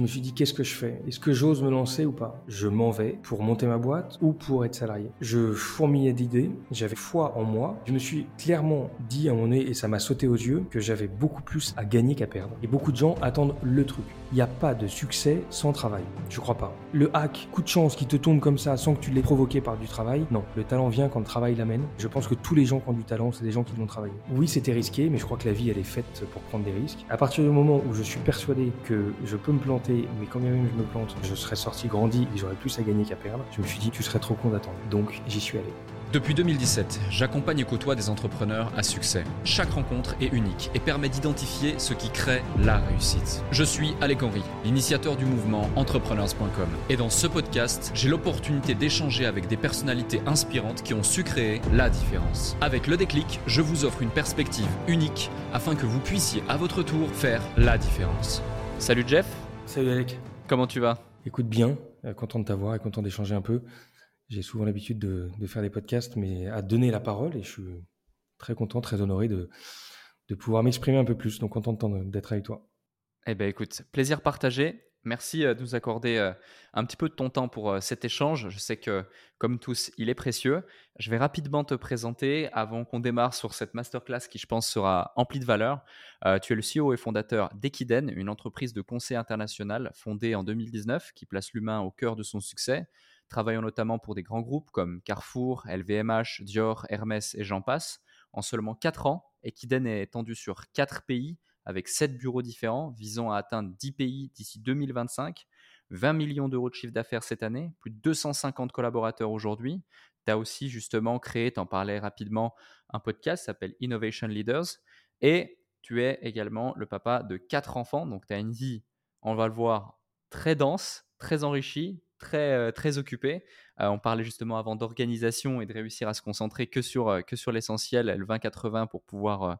Je me suis dit, qu'est-ce que je fais? Est-ce que j'ose me lancer ou pas? Je m'en vais pour monter ma boîte ou pour être salarié. Je fourmillais d'idées, j'avais foi en moi. Je me suis clairement dit à mon nez, et ça m'a sauté aux yeux, que j'avais beaucoup plus à gagner qu'à perdre. Et beaucoup de gens attendent le truc. Il n'y a pas de succès sans travail. Je crois pas. Le hack, coup de chance qui te tombe comme ça sans que tu l'aies provoqué par du travail, non. Le talent vient quand le travail l'amène. Je pense que tous les gens qui ont du talent, c'est des gens qui l'ont travaillé. Oui, c'était risqué, mais je crois que la vie, elle est faite pour prendre des risques. À partir du moment où je suis persuadé que je peux me planter, mais quand bien même je me plante, je serais sorti grandi et j'aurais plus à gagner qu'à perdre, je me suis dit, tu serais trop con d'attendre. Donc, j'y suis allé. Depuis 2017, j'accompagne et côtoie des entrepreneurs à succès. Chaque rencontre est unique et permet d'identifier ce qui crée la réussite. Je suis Alec Henry, l'initiateur du mouvement entrepreneurs.com. Et dans ce podcast, j'ai l'opportunité d'échanger avec des personnalités inspirantes qui ont su créer la différence. Avec le déclic, je vous offre une perspective unique afin que vous puissiez à votre tour faire la différence. Salut Jeff. Salut Alec. Comment tu vas? Écoute bien, euh, content de t'avoir et content d'échanger un peu. J'ai souvent l'habitude de, faire des podcasts, mais à donner la parole, et je suis très content, très honoré de, de pouvoir m'exprimer un peu plus. Donc content d'être avec toi. Eh bien écoute, plaisir partagé. Merci euh, de nous accorder euh, un petit peu de ton temps pour euh, cet échange. Je sais que, comme tous, il est précieux. Je vais rapidement te présenter avant qu'on démarre sur cette masterclass qui, je pense, sera emplie de valeur. tu es le CEO et fondateur d'Equiden, une entreprise de conseil international fondée en 2019 qui place l'humain au cœur de son succès travaillant notamment pour des grands groupes comme Carrefour, LVMH, Dior, Hermès et j'en passe. En seulement 4 ans, Equiden est étendu sur 4 pays avec 7 bureaux différents visant à atteindre 10 pays d'ici 2025, 20 millions d'euros de chiffre d'affaires cette année, plus de 250 collaborateurs aujourd'hui. Tu as aussi justement créé, tu en parlais rapidement, un podcast qui s'appelle Innovation Leaders et tu es également le papa de 4 enfants, donc tu as une vie, on va le voir, très dense, très enrichie, très, euh, très occupé. Euh, on parlait justement avant d'organisation et de réussir à se concentrer que sur, euh, que sur l'essentiel, le 20-80 pour pouvoir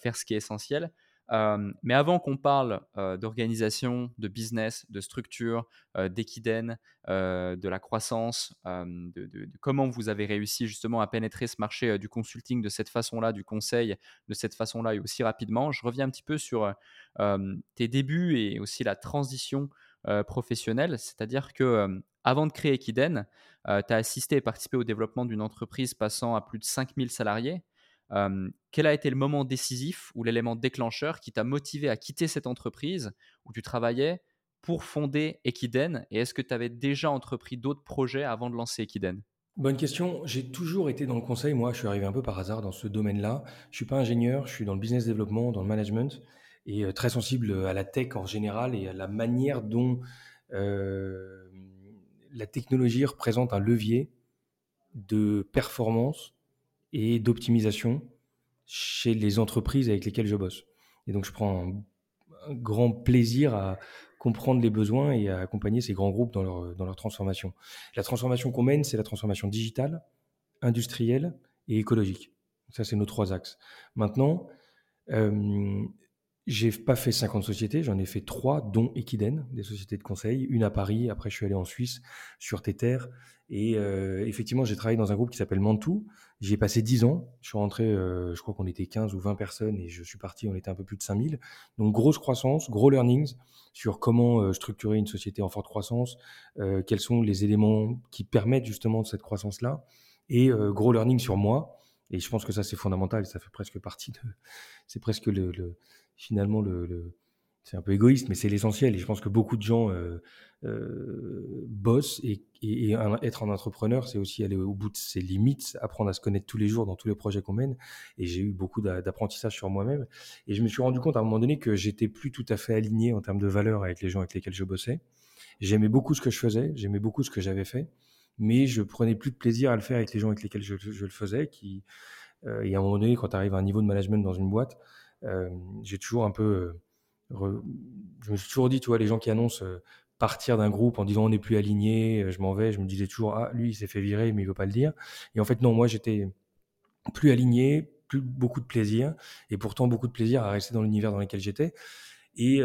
faire ce qui est essentiel. Mais avant qu'on parle d'organisation, de business, de structure, d'équidène, de la croissance, de, comment vous avez réussi justement à pénétrer ce marché du consulting de cette façon-là, du conseil de cette façon-là et aussi rapidement, je reviens un petit peu sur tes débuts et aussi la transition euh, professionnel, c'est-à-dire que euh, avant de créer Equiden, euh, tu as assisté et participé au développement d'une entreprise passant à plus de 5000 salariés. Quel a été le moment décisif ou l'élément déclencheur qui t'a motivé à quitter cette entreprise où tu travaillais pour fonder Equiden? Et est-ce que tu avais déjà entrepris d'autres projets avant de lancer Equiden? Bonne question. J'ai toujours été dans le conseil. Moi, je suis arrivé un peu par hasard dans ce domaine-là. Je suis pas ingénieur, je suis dans le business développement, dans le management et très sensible à la tech en général et à la manière dont la technologie représente un levier de performance et d'optimisation chez les entreprises avec lesquelles je bosse. Et donc je prends un, grand plaisir à comprendre les besoins et à accompagner ces grands groupes dans leur, transformation. La transformation qu'on mène, c'est la transformation digitale, industrielle et écologique. Ça, c'est nos trois axes. Maintenant, euh, j'ai pas fait 50 sociétés, j'en ai fait trois, dont Equiden, des sociétés de conseil, une à Paris, après je suis allé en Suisse, sur terres. Et euh, effectivement, j'ai travaillé dans un groupe qui s'appelle Mantou. J'y ai passé 10 ans. Je suis rentré, euh, je crois qu'on était 15 ou 20 personnes et je suis parti, on était un peu plus de 5000. Donc grosse croissance, gros learnings sur comment euh, structurer une société en forte croissance, quels sont les éléments qui permettent justement cette croissance-là, et gros learning sur moi. Et je pense que ça c'est fondamental, ça fait presque partie de, c'est presque le finalement, le, c'est un peu égoïste, mais c'est l'essentiel. Et je pense que beaucoup de gens euh, euh, bossent et, être un entrepreneur, c'est aussi aller au bout de ses limites, apprendre à se connaître tous les jours dans tous les projets qu'on mène. Et j'ai eu beaucoup d'apprentissage sur moi-même. Et je me suis rendu compte à un moment donné que j'étais plus tout à fait aligné en termes de valeur avec les gens avec lesquels je bossais. J'aimais beaucoup ce que je faisais, j'aimais beaucoup ce que j'avais fait, mais je prenais plus de plaisir à le faire avec les gens avec lesquels je, le faisais. Qui, euh, et à un moment donné, quand tu arrives à un niveau de management dans une boîte, j'ai toujours un peu. Euh, je me suis toujours dit, tu vois, les gens qui annoncent euh, partir d'un groupe en disant on n'est plus aligné, je m'en vais, je me disais toujours, ah, lui, il s'est fait virer, mais il veut pas le dire. Et en fait, non, moi, j'étais plus aligné, plus beaucoup de plaisir, et pourtant beaucoup de plaisir à rester dans l'univers dans lequel j'étais. Et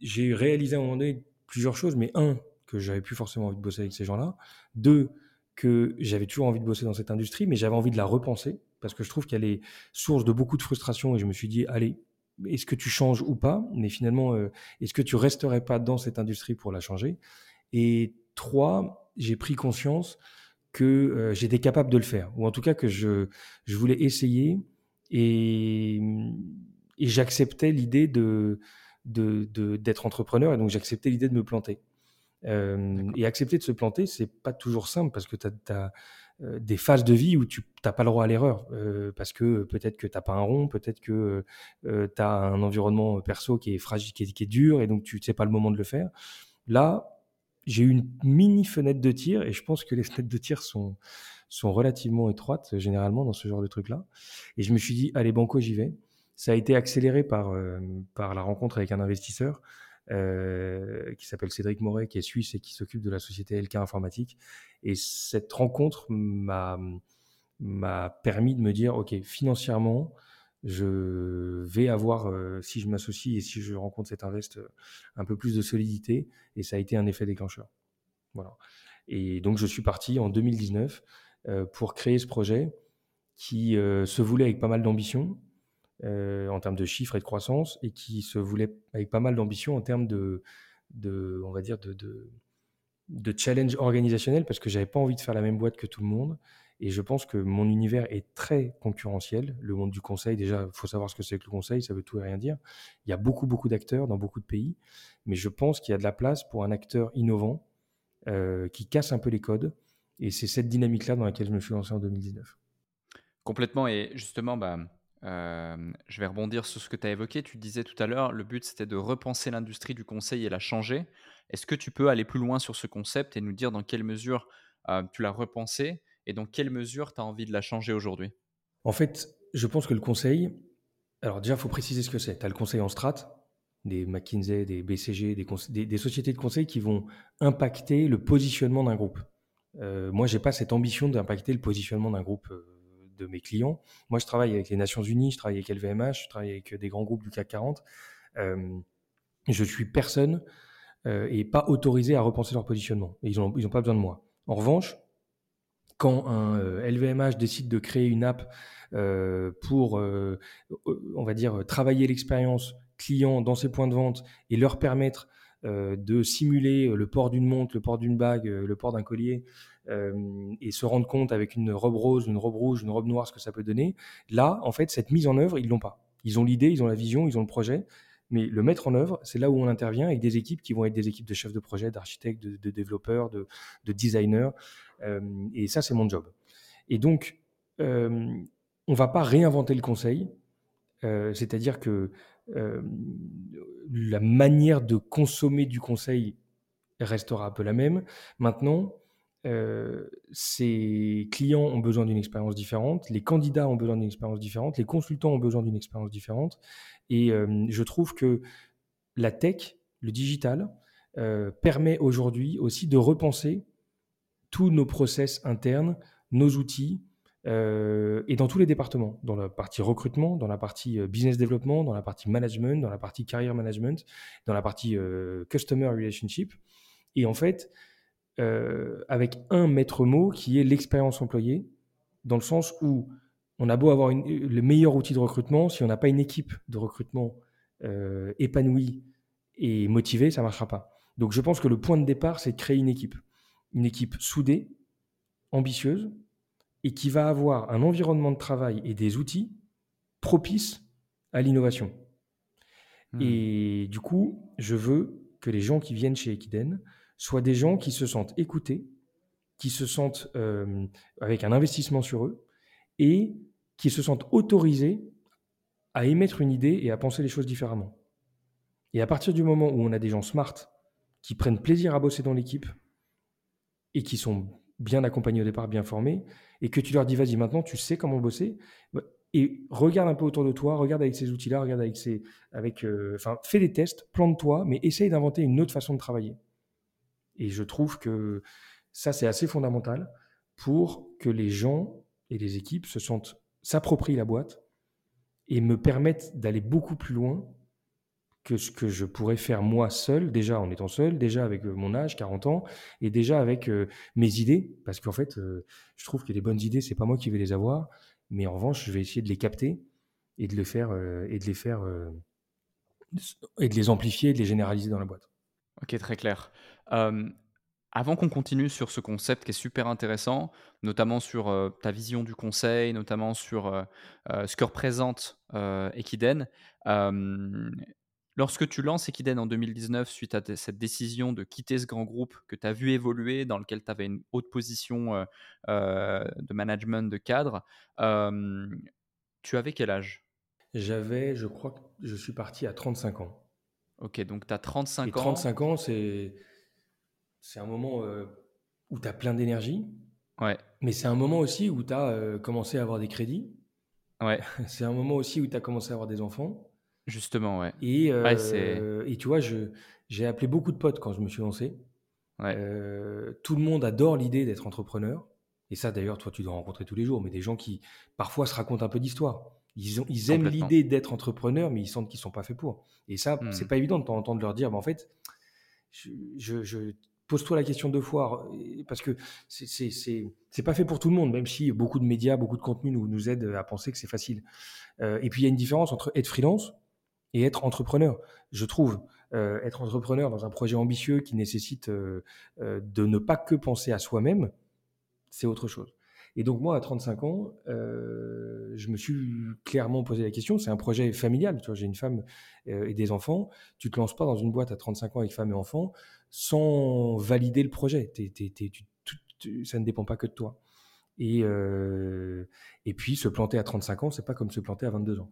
j'ai réalisé à un moment donné plusieurs choses, mais un, que j'avais plus forcément envie de bosser avec ces gens-là. Deux, que j'avais toujours envie de bosser dans cette industrie, mais j'avais envie de la repenser parce que je trouve qu'elle est source de beaucoup de frustration et je me suis dit, allez, est-ce que tu changes ou pas? Mais finalement, euh, est-ce que tu resterais pas dans cette industrie pour la changer? Et trois, j'ai pris conscience que euh, j'étais capable de le faire, ou en tout cas que je, je voulais essayer et, et j'acceptais l'idée de, d'être de, entrepreneur et donc j'acceptais l'idée de me planter. Euh, et accepter de se planter, c'est pas toujours simple parce que tu as, euh, des phases de vie où tu n'as pas le droit à l'erreur. Euh, parce que peut-être que tu n'as pas un rond, peut-être que tu as un environnement perso qui est fragile, qui est, dur, et donc tu ne sais pas le moment de le faire. Là, j'ai eu une mini fenêtre de tir, et je pense que les fenêtres de tir sont, sont relativement étroites, généralement, dans ce genre de truc-là. Et je me suis dit, allez, banco, j'y vais. Ça a été accéléré par, par la rencontre avec un investisseur euh, qui s'appelle Cédric Moret, qui est suisse et qui s'occupe de la société LK Informatique. Et cette rencontre m'a m'a permis de me dire, OK, financièrement, je vais avoir, euh, si je m'associe et si je rencontre cet invest, un peu plus de solidité. Et ça a été un effet déclencheur. Voilà. Et donc, je suis parti en 2019 euh, pour créer ce projet qui se voulait avec pas mal d'ambition, euh, en termes de chiffres et de croissance, et qui se voulait avec pas mal d'ambition en termes de, on va dire, de, de, challenge organisationnel, parce que j'avais pas envie de faire la même boîte que tout le monde. Et je pense que mon univers est très concurrentiel. Le monde du conseil, déjà, il faut savoir ce que c'est que le conseil, ça veut tout et rien dire. Il y a beaucoup, beaucoup d'acteurs dans beaucoup de pays, mais je pense qu'il y a de la place pour un acteur innovant euh, qui casse un peu les codes. Et c'est cette dynamique-là dans laquelle je me suis lancé en 2019. Complètement. Et justement, bah, euh, je vais rebondir sur ce que tu as évoqué. Tu disais tout à l'heure, le but c'était de repenser l'industrie du conseil et la changer. Est-ce que tu peux aller plus loin sur ce concept et nous dire dans quelle mesure euh, tu l'as repensé et dans quelle mesure tu as envie de la changer aujourd'hui? En fait, je pense que le conseil, alors déjà, il faut préciser ce que c'est. Tu as le conseil en strat, des McKinsey, des BCG, des, sociétés de conseil qui vont impacter le positionnement d'un groupe. Euh, moi, j'ai pas cette ambition d'impacter le positionnement d'un groupe de mes clients. Moi, je travaille avec les Nations Unies, je travaille avec LVMH, je travaille avec des grands groupes du CAC 40. Euh, je suis personne euh, et pas autorisé à repenser leur positionnement. ils n'ont pas besoin de moi. En revanche, quand un LVMH euh, décide de créer une app euh, pour, on va dire, travailler l'expérience client dans ses points de vente et leur permettre de simuler le port d'une montre, le port d'une bague, le port d'un collier, euh, et se rendre compte avec une robe rose, une robe rouge, une robe noire ce que ça peut donner. Là, en fait, cette mise en œuvre, ils l'ont pas. Ils ont l'idée, ils ont la vision, ils ont le projet, mais le mettre en œuvre, c'est là où on intervient avec des équipes qui vont être des équipes de chefs de projet, d'architectes, de, développeurs, de, designers. Euh, et ça, c'est mon job. Et donc, euh, on va pas réinventer le conseil. Euh, c'est-à-dire que la manière de consommer du conseil restera un peu la même. Maintenant, euh, ces clients ont besoin d'une expérience différente, les candidats ont besoin d'une expérience différente, les consultants ont besoin d'une expérience différente. Et euh, je trouve que la tech, le digital, euh, permet aujourd'hui aussi de repenser tous nos process internes, nos outils, et dans tous les départements, dans la partie recrutement, dans la partie business development, dans la partie management, dans la partie career management, dans la partie customer relationship. Et en fait, euh, avec un maître mot qui est l'expérience employée, dans le sens où on a beau avoir le meilleur outil de recrutement, si on n'a pas une équipe de recrutement euh, épanouie et motivée, ça ne marchera pas. Donc je pense que le point de départ, c'est de créer une équipe. Une équipe soudée, ambitieuse, et qui va avoir un environnement de travail et des outils propices à l'innovation. Hmm. Et du coup, je veux que les gens qui viennent chez Equiden soient des gens qui se sentent écoutés, qui se sentent euh, avec un investissement sur eux et qui se sentent autorisés à émettre une idée et à penser les choses différemment. Et à partir du moment où on a des gens smart qui prennent plaisir à bosser dans l'équipe et qui sont bien accompagnés au départ, bien formés, et que tu leur dis vas-y maintenant tu sais comment bosser, et regarde un peu autour de toi, regarde avec ces outils-là, regarde avec ces, avec, euh, enfin, fais des tests, plante-toi, mais essaye d'inventer une autre façon de travailler. Et je trouve que ça, c'est assez fondamental pour que les gens et les équipes se sentent, s'approprient la boîte et me permettent d'aller beaucoup plus loin que ce que je pourrais faire moi seul, déjà en étant seul, déjà avec euh, mon âge, 40 ans, et déjà avec euh, mes idées, parce qu'en fait, euh, je trouve que les bonnes idées, c'est pas moi qui vais les avoir, mais en revanche, je vais essayer de les capter et de, le faire, et de les faire et de les amplifier et de les généraliser dans la boîte. Ok, très clair. Avant qu'on continue sur ce concept qui est super intéressant, notamment sur ta vision du conseil, notamment sur ce que représente Equiden, lorsque tu lances Equiden en 2019 suite à cette décision de quitter ce grand groupe que tu as vu évoluer, dans lequel tu avais une haute position de management de cadre, tu avais quel âge? J'avais, je crois que je suis parti à 35 ans. Ok, donc tu as 35 Et 35 ans, c'est, c'est un moment euh, où tu as plein d'énergie. Ouais. Mais c'est un moment aussi où tu as euh, commencé à avoir des crédits. Ouais. c'est un moment aussi où tu as commencé à avoir des enfants. Justement, ouais. Et, euh, et tu vois, j'ai appelé beaucoup de potes quand je me suis lancé. Ouais. tout le monde adore l'idée d'être entrepreneur. Et ça, d'ailleurs, toi, tu dois rencontrer tous les jours, mais des gens qui parfois se racontent un peu d'histoire. Ils, ont, ils aiment l'idée d'être entrepreneur, mais ils sentent qu'ils sont pas faits pour. Et ça, c'est hmm. pas évident de t'entendre leur dire, bah, en fait, je, pose-toi la question deux fois, parce que c'est pas fait pour tout le monde, même si beaucoup de médias, beaucoup de contenus nous, nous aident à penser que c'est facile. Euh, et puis il y a une différence entre être freelance et être entrepreneur, je trouve. Euh, être entrepreneur dans un projet ambitieux qui nécessite euh, de ne pas que penser à soi-même, c'est autre chose. Et donc moi, à 35 ans, euh, je me suis clairement posé la question. C'est un projet familial. Tu vois, j'ai une femme euh, et des enfants. Tu te lances pas dans une boîte à 35 ans avec femme et enfants sans valider le projet. ça ne dépend pas que de toi. Et, euh, puis se planter à 35 ans, c'est pas comme se planter à 22 ans.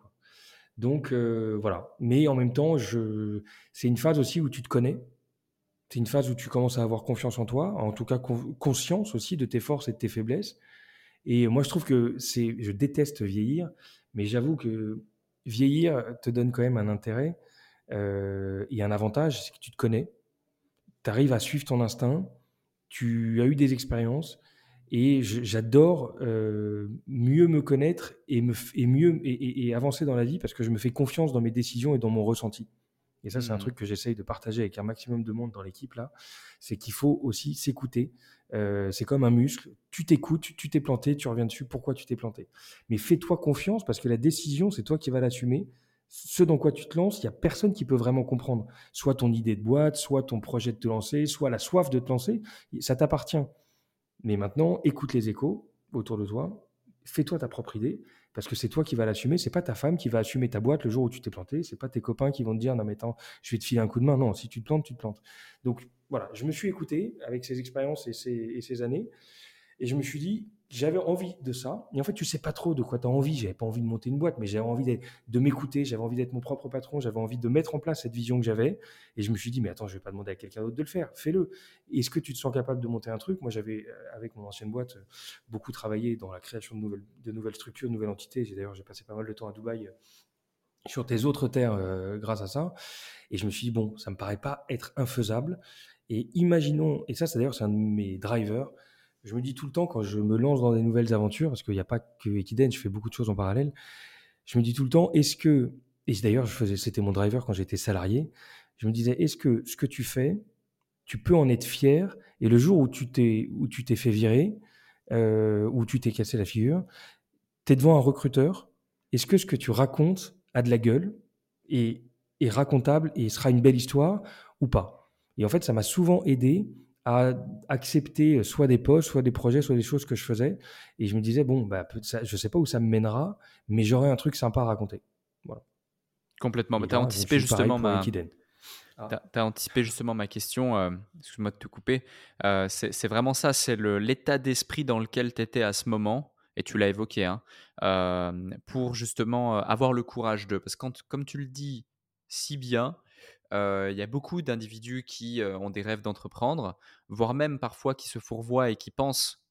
Donc voilà. Mais en même temps, c'est une phase aussi où tu te connais. C'est une phase où tu commences à avoir confiance en toi, en tout cas conscience aussi de tes forces et de tes faiblesses. Et moi, je trouve que c'est, je déteste vieillir, mais j'avoue que vieillir te donne quand même un intérêt euh, et un avantage, c'est que tu te connais, tu arrives à suivre ton instinct, tu as eu des expériences, et j'adore euh, mieux me connaître et, mieux et, avancer dans la vie parce que je me fais confiance dans mes décisions et dans mon ressenti. Et ça, c'est un mmh. truc que j'essaye de partager avec un maximum de monde dans l'équipe là. C'est qu'il faut aussi s'écouter. Euh, c'est comme un muscle. Tu t'écoutes, tu t'es planté, tu reviens dessus. Pourquoi tu t'es planté? Mais fais-toi confiance parce que la décision, c'est toi qui vas l'assumer. Ce dans quoi tu te lances, il y a personne qui peut vraiment comprendre. Soit ton idée de boîte, soit ton projet de te lancer, soit la soif de te lancer. Ça t'appartient. Mais maintenant, écoute les échos autour de toi. Fais-toi ta propre idée parce que c'est toi qui vas l'assumer, c'est pas ta femme qui va assumer ta boîte le jour où tu t'es planté, c'est pas tes copains qui vont te dire non mais attends, je vais te filer un coup de main. Non, si tu te plantes, tu te plantes. Donc voilà, je me suis écouté avec ces expériences et ces, et ces années, et je me suis dit j'avais envie de ça. Et en fait, tu sais pas trop de quoi tu as envie. J'avais pas envie de monter une boîte, mais j'avais envie de m'écouter, j'avais envie d'être mon propre patron, j'avais envie de mettre en place cette vision que j'avais. Et je me suis dit, mais attends, je vais pas demander à quelqu'un d'autre de le faire. Fais-le. Est-ce que tu te sens capable de monter un truc? Moi, j'avais, euh, avec mon ancienne boîte, euh, beaucoup travaillé dans la création de nouvelles, structures, de nouvelles entités. J'ai d'ailleurs, j'ai passé pas mal de temps à Dubaï euh, sur tes autres terres grâce à ça. Et je me suis dit, bon, ça me paraît pas être infaisable. Et imaginons, et ça, c'est d'ailleurs, un de mes drivers, je me dis tout le temps quand je me lance dans des nouvelles aventures, parce qu'il n'y a pas que Equiden, je fais beaucoup de choses en parallèle. Je me dis tout le temps, est-ce que, et d'ailleurs, je faisais, c'était mon driver quand j'étais salarié. Je me disais, est-ce que ce que tu fais, tu peux en être fier Et le jour où tu t'es, où tu t'es fait virer, euh, où tu t'es cassé la figure, tu es devant un recruteur. Est-ce que ce que tu racontes a de la gueule et est racontable et sera une belle histoire ou pas? Et en fait, ça m'a souvent aidé à accepter soit des postes, soit des projets, soit des choses que je faisais. Et je me disais, bon, bah, je ne sais pas où ça me mènera, mais j'aurai un truc sympa à raconter. Voilà. Complètement. Tu as anticipé justement ma... Ah. Tu as, anticipé justement ma question, euh, excuse-moi de te couper. Euh, c'est vraiment ça, c'est l'état d'esprit dans lequel tu étais à ce moment, et tu l'as évoqué, hein, euh, pour justement avoir le courage de. Parce que quand, comme tu le dis si bien, il y a beaucoup d'individus qui ont des rêves d'entreprendre, voire même parfois qui se fourvoient et qui pensent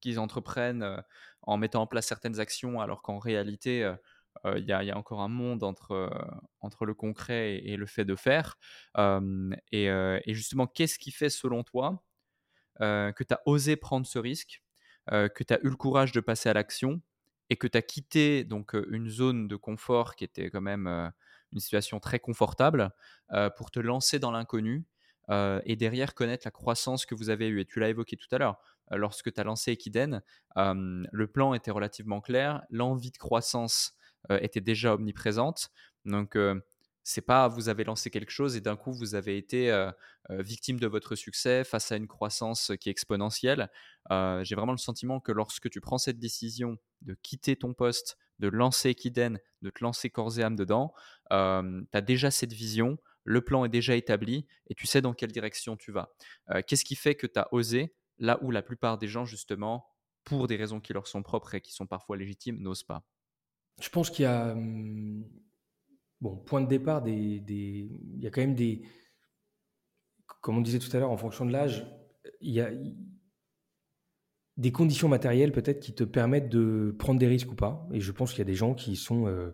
qu'ils entreprennent en mettant en place certaines actions, alors qu'en réalité, il y, a encore un monde entre, entre le concret et, le fait de faire. Et, justement, qu'est-ce qui fait selon toi que tu as osé prendre ce risque, que tu as eu le courage de passer à l'action et que tu as quitté donc une zone de confort qui était quand même une situation très confortable euh, pour te lancer dans l'inconnu euh, et derrière connaître la croissance que vous avez eue. Et tu l'as évoqué tout à l'heure, euh, lorsque tu as lancé Equiden, le plan était relativement clair, l'envie de croissance était déjà omniprésente. Donc, c'est pas vous avez lancé quelque chose et d'un coup vous avez été victime de votre succès face à une croissance qui est exponentielle. J'ai vraiment le sentiment que lorsque tu prends cette décision de quitter ton poste, de lancer Kiden, de te lancer corps et âme dedans, tu as déjà cette vision, le plan est déjà établi et tu sais dans quelle direction tu vas. Qu'est-ce qui fait que tu as osé là où la plupart des gens, justement, pour des raisons qui leur sont propres et qui sont parfois légitimes, n'osent pas? Je pense qu'il y a bon, point de départ, des, des, il y a quand même des. Comme on disait tout à l'heure, en fonction de l'âge, il y a des conditions matérielles peut-être qui te permettent de prendre des risques ou pas. Et je pense qu'il y a des gens qui sont euh, euh,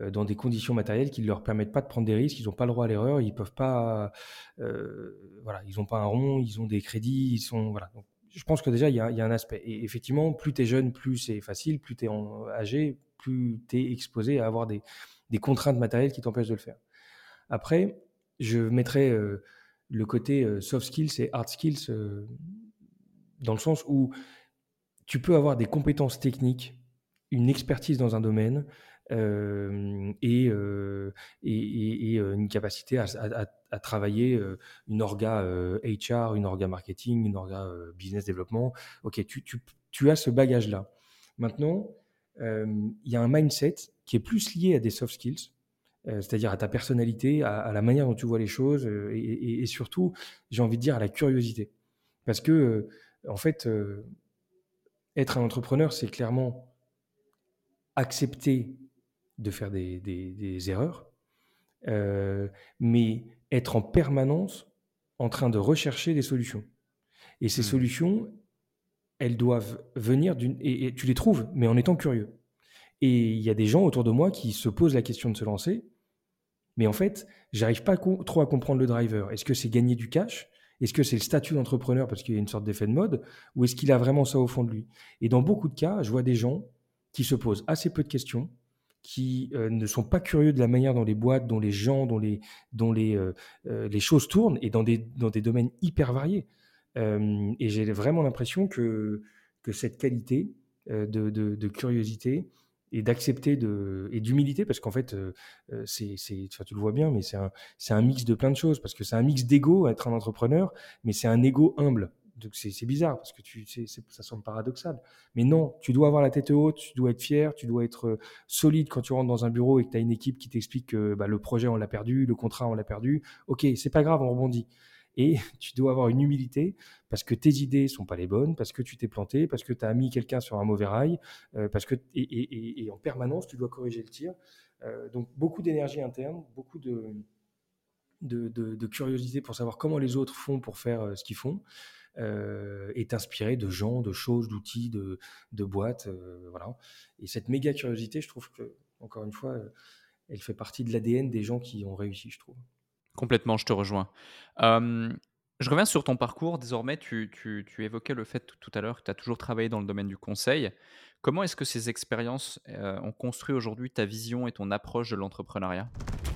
dans des conditions matérielles qui ne leur permettent pas de prendre des risques, ils n'ont pas le droit à l'erreur, ils peuvent pas. Euh, voilà, ils n'ont pas un rond, ils ont des crédits, ils sont. Voilà. je pense que déjà, il y, a, un aspect. Et effectivement, plus tu es jeune, plus c'est facile, plus tu es âgé, plus tu es exposé à avoir des, contraintes matérielles qui t'empêchent de le faire. Après, je mettrais euh, le côté euh, soft skills et hard skills euh, dans le sens où tu peux avoir des compétences techniques, une expertise dans un domaine et, une capacité à, travailler une orga HR, une orga marketing, une orga business développement. Ok, tu, as ce bagage-là. Maintenant, il y a un mindset qui est plus lié à des soft skills, c'est-à-dire à ta personnalité, à, la manière dont tu vois les choses, et, surtout, j'ai envie de dire, à la curiosité. Parce que, en fait, être un entrepreneur, c'est clairement accepter de faire des, erreurs, mais être en permanence en train de rechercher des solutions. Et ces mmh. solutions, elles doivent venir d'une... et tu les trouves, mais en étant curieux. Et il y a des gens autour de moi qui se posent la question de se lancer, mais en fait, j'arrive pas trop à comprendre le driver. Est-ce que c'est gagner du cash? Est-ce que c'est le statut d'entrepreneur parce qu'il y a une sorte d'effet de mode? Ou est-ce qu'il a vraiment ça au fond de lui? Et dans beaucoup de cas, je vois des gens qui se posent assez peu de questions, qui euh, ne sont pas curieux de la manière dont les boîtes, dont les gens, dont les, dont les, euh, euh, les choses tournent, et dans des, dans des domaines hyper variés. et j'ai vraiment l'impression que, que cette qualité de, de, curiosité, et d'accepter et d'humilité parce qu'en fait c'est c'est tu le vois bien mais c'est un un mix de plein de choses parce que c'est un mix d'ego être un entrepreneur mais c'est un ego humble donc c'est bizarre parce que tu ça semble paradoxal mais non tu dois avoir la tête haute tu dois être fier tu dois être euh, solide quand tu rentres dans un bureau et que tu as une équipe qui t'explique que bah, le projet on l'a perdu le contrat on l'a perdu ok c'est pas grave on rebondit et tu dois avoir une humilité parce que tes idées sont pas les bonnes, parce que tu t'es planté, parce que tu as mis quelqu'un sur un mauvais rail, euh, parce que et, en permanence tu dois corriger le tir. Euh, donc beaucoup d'énergie interne, beaucoup de, curiosité pour savoir comment les autres font pour faire ce qu'ils font. Et t'inspirer de gens, de choses, d'outils, de, boîtes, voilà. Et cette méga curiosité, je trouve que, encore une fois, elle fait partie de l'ADN des gens qui ont réussi, je trouve. Complètement, je te rejoins. je reviens sur ton parcours. Désormais, tu, tu, tu évoquais le fait tout à l'heure que tu as toujours travaillé dans le domaine du conseil. Comment est-ce que ces expériences euh, ont construit aujourd'hui ta vision et ton approche de l'entrepreneuriat?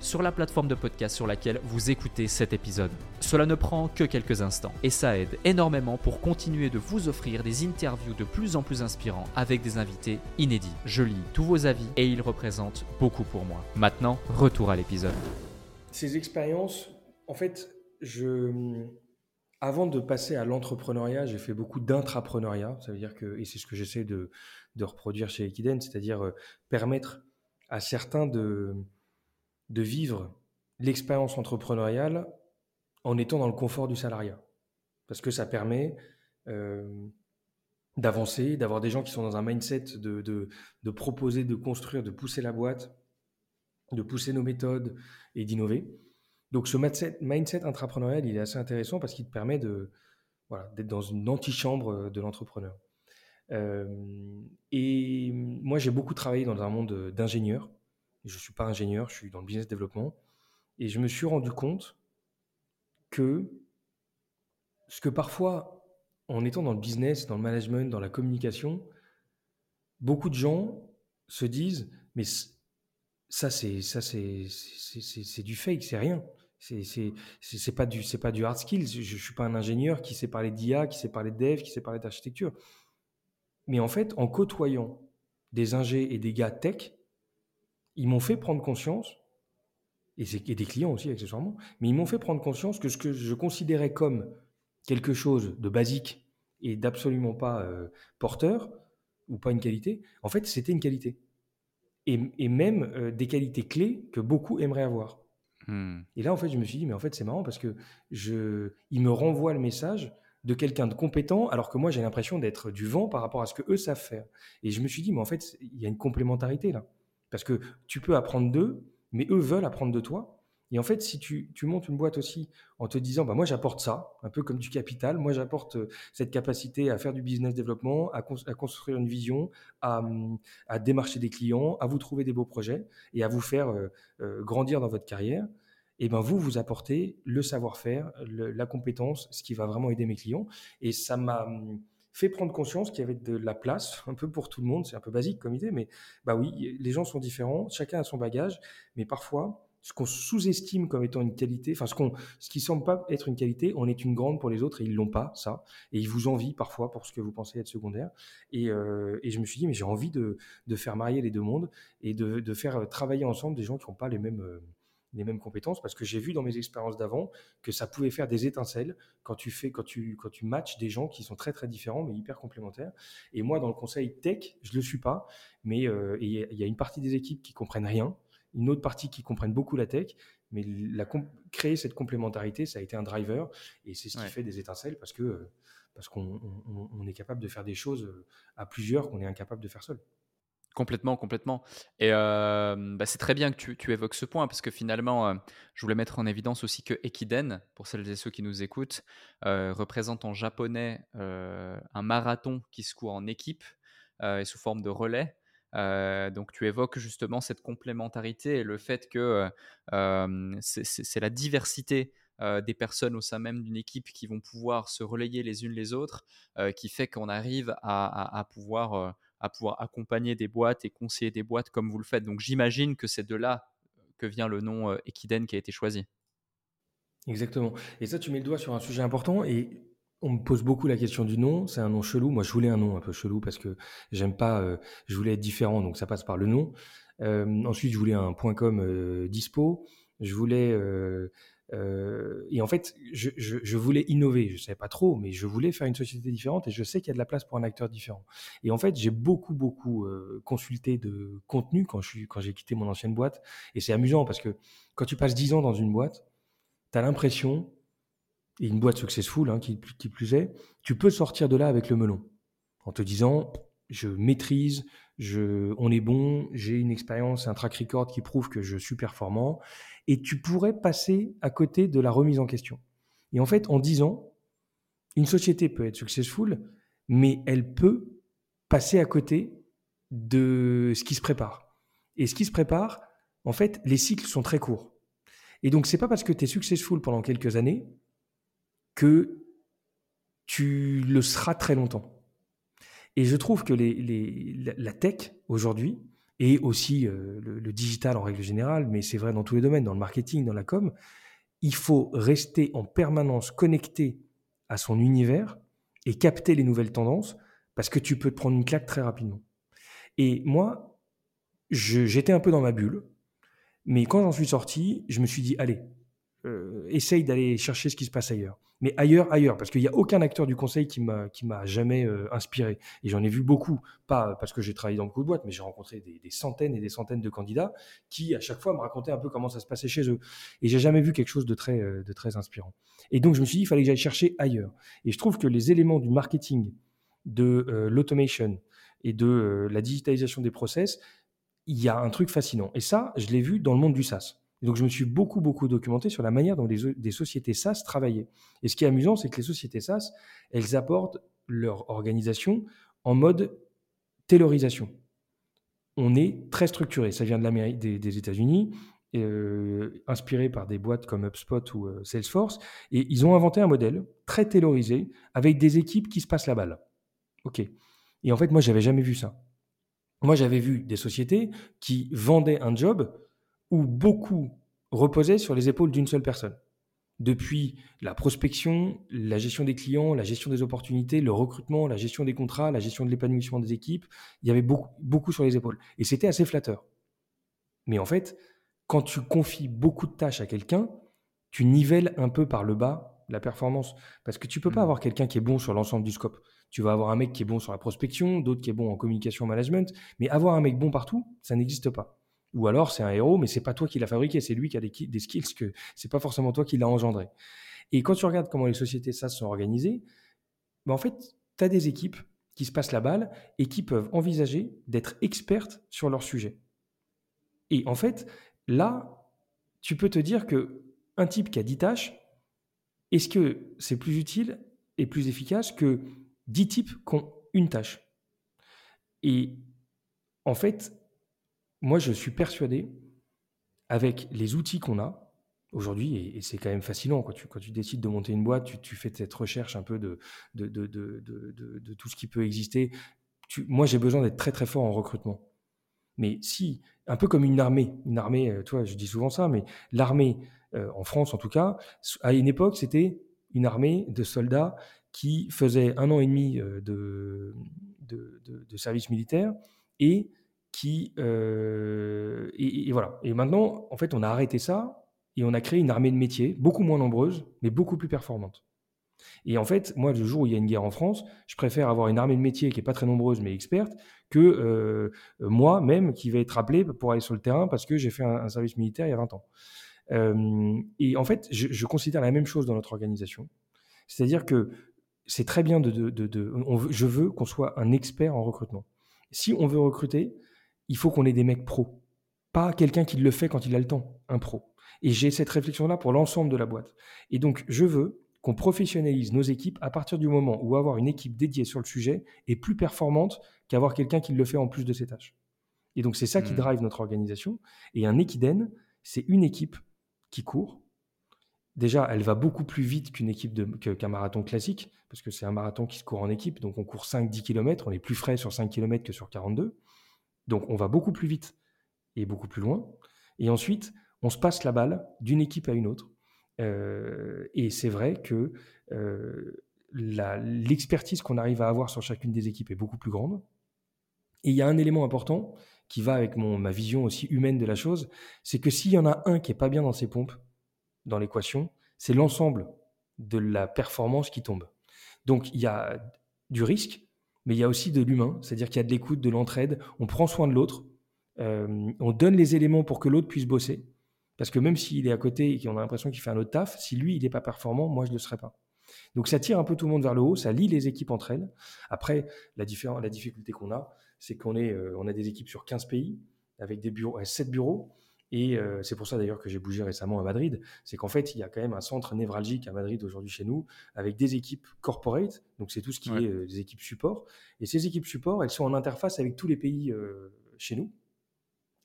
sur la plateforme de podcast sur laquelle vous écoutez cet épisode. Cela ne prend que quelques instants et ça aide énormément pour continuer de vous offrir des interviews de plus en plus inspirants avec des invités inédits. Je lis tous vos avis et ils représentent beaucoup pour moi. Maintenant, retour à l'épisode. Ces expériences, en fait, je avant de passer à l'entrepreneuriat, j'ai fait beaucoup d'intrapreneuriat. Ça veut dire que, et c'est ce que j'essaie de, de, reproduire chez Equiden, c'est-à-dire euh, permettre à certains de, de vivre l'expérience entrepreneuriale en étant dans le confort du salariat. Parce que ça permet euh, d'avancer, d'avoir des gens qui sont dans un mindset de, de, proposer, de construire, de pousser la boîte, de pousser nos méthodes et d'innover. Donc ce mindset, mindset intrapreneurial, il est assez intéressant parce qu'il te permet de, voilà, d'être dans une antichambre de l'entrepreneur. Euh, et moi, j'ai beaucoup travaillé dans un monde d'ingénieurs. Je ne suis pas ingénieur, je suis dans le business développement. Et je me suis rendu compte que ce que parfois, en étant dans le business, dans le management, dans la communication, beaucoup de gens se disent, mais ça, c'est du fake, c'est rien. C'est c'est pas du pas du hard skills. Je, je suis pas un ingénieur qui sait parler d'IA, qui sait parler de dev, qui sait parler d'architecture. Mais en fait, en côtoyant des ingés et des gars tech, ils m'ont fait prendre conscience, et, et des clients aussi accessoirement, mais ils m'ont fait prendre conscience que ce que je considérais comme quelque chose de basique et d'absolument pas euh, porteur, ou pas une qualité, en fait, c'était une qualité. Et, même euh, des qualités clés que beaucoup aimeraient avoir. Hmm. Et là, en fait, je me suis dit, mais en fait, c'est marrant parce que je, il me renvoie le message de quelqu'un de compétent, alors que moi, j'ai l'impression d'être du vent par rapport à ce que eux savent faire. Et je me suis dit, mais en fait, il y a une complémentarité là. Parce que tu peux apprendre d'eux, mais eux veulent apprendre de toi. Et en fait, si tu, montes une boîte aussi en te disant, bah, moi j'apporte ça, un peu comme du capital, moi j'apporte euh, cette capacité à faire du business développement, à, construire une vision, à, démarcher des clients, à vous trouver des beaux projets et à vous faire euh, euh, grandir dans votre carrière, et ben vous, vous apportez le savoir-faire, la compétence, ce qui va vraiment aider mes clients. Et ça m'a hum, fait prendre conscience qu'il y avait de la place un peu pour tout le monde. C'est un peu basique comme idée, mais bah oui, les gens sont différents, chacun a son bagage, mais parfois ce qu'on sous-estime comme étant une qualité, enfin ce, qu'on, ce qui semble pas être une qualité, on est une grande pour les autres et ils l'ont pas, ça. Et ils vous envient parfois pour ce que vous pensez être secondaire. Et, euh, et je me suis dit, mais j'ai envie de, de, faire marier les deux mondes et de, de faire travailler ensemble des gens qui n'ont pas les mêmes, euh, les mêmes compétences parce que j'ai vu dans mes expériences d'avant que ça pouvait faire des étincelles quand tu fais quand tu quand tu matches des gens qui sont très très différents mais hyper complémentaires et moi dans le conseil tech je le suis pas mais il y, a une partie des équipes qui comprennent rien une autre partie qui comprennent beaucoup la tech, mais la, créer cette complémentarité, ça a été un driver, et c'est ce qui fait des étincelles, parce que parce qu'on est capable de faire des choses euh, à plusieurs qu'on est incapable de faire seul. Complètement, complètement. Et euh, bah, c'est très bien que tu, évoques ce point parce que finalement, euh, je voulais mettre en évidence aussi que Ekiden, pour celles et ceux qui nous écoutent, représente en japonais un marathon qui se court en équipe et sous forme de relais. Euh, donc tu évoques justement cette complémentarité et le fait que euh, c'est la diversité euh, des personnes au sein même d'une équipe qui vont pouvoir se relayer les unes les autres, qui fait qu'on arrive à, pouvoir, à pouvoir accompagner des boîtes et conseiller des boîtes comme vous le faites. Donc j'imagine que c'est de là que vient le nom Equiden qui a été choisi. Exactement. Et ça, tu mets le doigt sur un sujet important. Et on me pose beaucoup la question du nom. C'est un nom chelou. Moi, je voulais un nom un peu chelou parce que j'aime pas. Euh, je voulais être différent, donc ça passe par le nom. Euh, ensuite, je voulais un .com euh, dispo. Je voulais et en fait, je, voulais innover. Je savais pas trop, mais je voulais faire une société différente et je sais qu'il y a de la place pour un acteur différent. Et en fait, j'ai beaucoup beaucoup consulté de contenu quand suis quand j'ai quitté mon ancienne boîte. Et c'est amusant parce que quand tu passes 10 ans dans une boîte, tu as l'impression et une boîte successful, hein, qui, plus est, tu peux sortir de là avec le melon en te disant je maîtrise, je, on est bon, j'ai une expérience, un track record qui prouve que je suis performant, et tu pourrais passer à côté de la remise en question. Et en fait, en 10 ans, une société peut être successful, mais elle peut passer à côté de ce qui se prépare. Et ce qui se prépare, en fait, les cycles sont très courts. Et donc, c'est pas parce que tu es successful pendant quelques années que tu le seras très longtemps. Et je trouve que la tech aujourd'hui, et aussi euh, le, digital en règle générale, mais c'est vrai dans tous les domaines, dans le marketing, dans la com, il faut rester en permanence connecté à son univers et capter les nouvelles tendances parce que tu peux te prendre une claque très rapidement. Et moi, j'étais un peu dans ma bulle, mais quand j'en suis sorti, je me suis dit, allez, euh, essaye d'aller chercher ce qui se passe ailleurs. Mais ailleurs, ailleurs, parce qu'il n'y a aucun acteur du conseil qui m'a jamais euh, inspiré. Et j'en ai vu beaucoup, pas parce que j'ai travaillé dans beaucoup de boîtes, mais j'ai rencontré des, centaines et des centaines de candidats qui à chaque fois me racontaient un peu comment ça se passait chez eux. Et j'ai jamais vu quelque chose de très euh, de très inspirant. Et donc je me suis dit, il fallait que j'aille chercher ailleurs. Et je trouve que les éléments du marketing, de l'automation et de la digitalisation des process, il y a un truc fascinant. Et ça, je l'ai vu dans le monde du SaaS donc, je me suis beaucoup, beaucoup documenté sur la manière dont des sociétés SaaS travaillaient. Et ce qui est amusant, c'est que les sociétés SaaS, elles abordent leur organisation en mode taylorisation. On est très structuré. Ça vient de l'Amérique, des, États-Unis, euh, inspiré par des boîtes comme HubSpot ou euh, Salesforce. Et ils ont inventé un modèle très taylorisé avec des équipes qui se passent la balle. OK. Et en fait, moi, j'avais jamais vu ça. Moi, j'avais vu des sociétés qui vendaient un job où beaucoup reposaient sur les épaules d'une seule personne. Depuis la prospection, la gestion des clients, la gestion des opportunités, le recrutement, la gestion des contrats, la gestion de l'épanouissement des équipes, il y avait beaucoup, beaucoup sur les épaules. Et c'était assez flatteur. Mais en fait, quand tu confies beaucoup de tâches à quelqu'un, tu nivelles un peu par le bas la performance. Parce que tu peux pas mmh. avoir quelqu'un qui est bon sur l'ensemble du scope. Tu vas avoir un mec qui est bon sur la prospection, d'autres qui est bon en communication management, mais avoir un mec bon partout, ça n'existe pas. Ou alors c'est un héros, mais c'est pas toi qui l'as fabriqué, c'est lui qui a des, skills que c'est pas forcément toi qui l'as engendré. Et quand tu regardes comment les sociétés ça sont organisées, ben en fait, tu as des équipes qui se passent la balle et qui peuvent envisager d'être expertes sur leur sujet. Et en fait, là, tu peux te dire que un type qui a 10 tâches, est-ce que c'est plus utile et plus efficace que 10 types qui ont une tâche? Et en fait, moi, je suis persuadé, avec les outils qu'on a aujourd'hui, et, c'est quand même fascinant, quand tu, décides de monter une boîte, tu, fais cette recherche un peu de, tout ce qui peut exister. moi, j'ai besoin d'être très très fort en recrutement. Mais si, un peu comme une armée, une armée, euh, toi, je dis souvent ça, mais l'armée, euh, en France en tout cas, à une époque, c'était une armée de soldats qui faisaient un an et demi euh, de, de, service militaire et qui. et, voilà. Et maintenant, en fait, on a arrêté ça et on a créé une armée de métiers, beaucoup moins nombreuse, mais beaucoup plus performante. Et en fait, moi, le jour où il y a une guerre en France, je préfère avoir une armée de métiers qui est pas très nombreuse mais experte que euh, moi-même qui vais être appelé pour aller sur le terrain parce que j'ai fait un, service militaire il y a 20 ans. Euh, et en fait, je, considère la même chose dans notre organisation. C'est-à-dire que c'est très bien de, je veux qu'on soit un expert en recrutement. Si on veut recruter, il faut qu'on ait des mecs pros. Pas quelqu'un qui le fait quand il a le temps, un pro. Et j'ai cette réflexion-là pour l'ensemble de la boîte. Et donc, je veux qu'on professionnalise nos équipes à partir du moment où avoir une équipe dédiée sur le sujet est plus performante qu'avoir quelqu'un qui le fait en plus de ses tâches. Et donc c'est ça qui mmh. drive notre organisation. Et un Equiden, c'est une équipe qui court. Déjà, elle va beaucoup plus vite qu'une équipe de, qu'un marathon classique, parce que c'est un marathon qui se court en équipe, donc on court 5-10 km, on est plus frais sur 5 km que sur 42. Donc on va beaucoup plus vite et beaucoup plus loin. Et ensuite, on se passe la balle d'une équipe à une autre. Euh, et c'est vrai que euh, l'expertise qu'on arrive à avoir sur chacune des équipes est beaucoup plus grande. Et il y a un élément important qui va avec mon, ma vision aussi humaine de la chose, c'est que s'il y en a un qui est pas bien dans ses pompes, dans l'équation, c'est l'ensemble de la performance qui tombe. Donc il y a du risque, mais il y a aussi de l'humain, c'est-à-dire qu'il y a de l'écoute, de l'entraide, on prend soin de l'autre, euh, on donne les éléments pour que l'autre puisse bosser. Parce que même s'il est à côté et qu'on a l'impression qu'il fait un autre taf, si lui, il n'est pas performant, moi, je ne le serai pas. Donc ça tire un peu tout le monde vers le haut, ça lie les équipes entre elles. Après, la, la difficulté qu'on a, c'est qu'on est, euh, a des équipes sur 15 pays, avec des bureaux, 7 bureaux. Et euh, c'est pour ça d'ailleurs que j'ai bougé récemment à Madrid. C'est qu'en fait, il y a quand même un centre névralgique à Madrid aujourd'hui chez nous, avec des équipes corporate. Donc c'est tout ce qui est euh, des équipes support. Et ces équipes support, elles sont en interface avec tous les pays chez nous.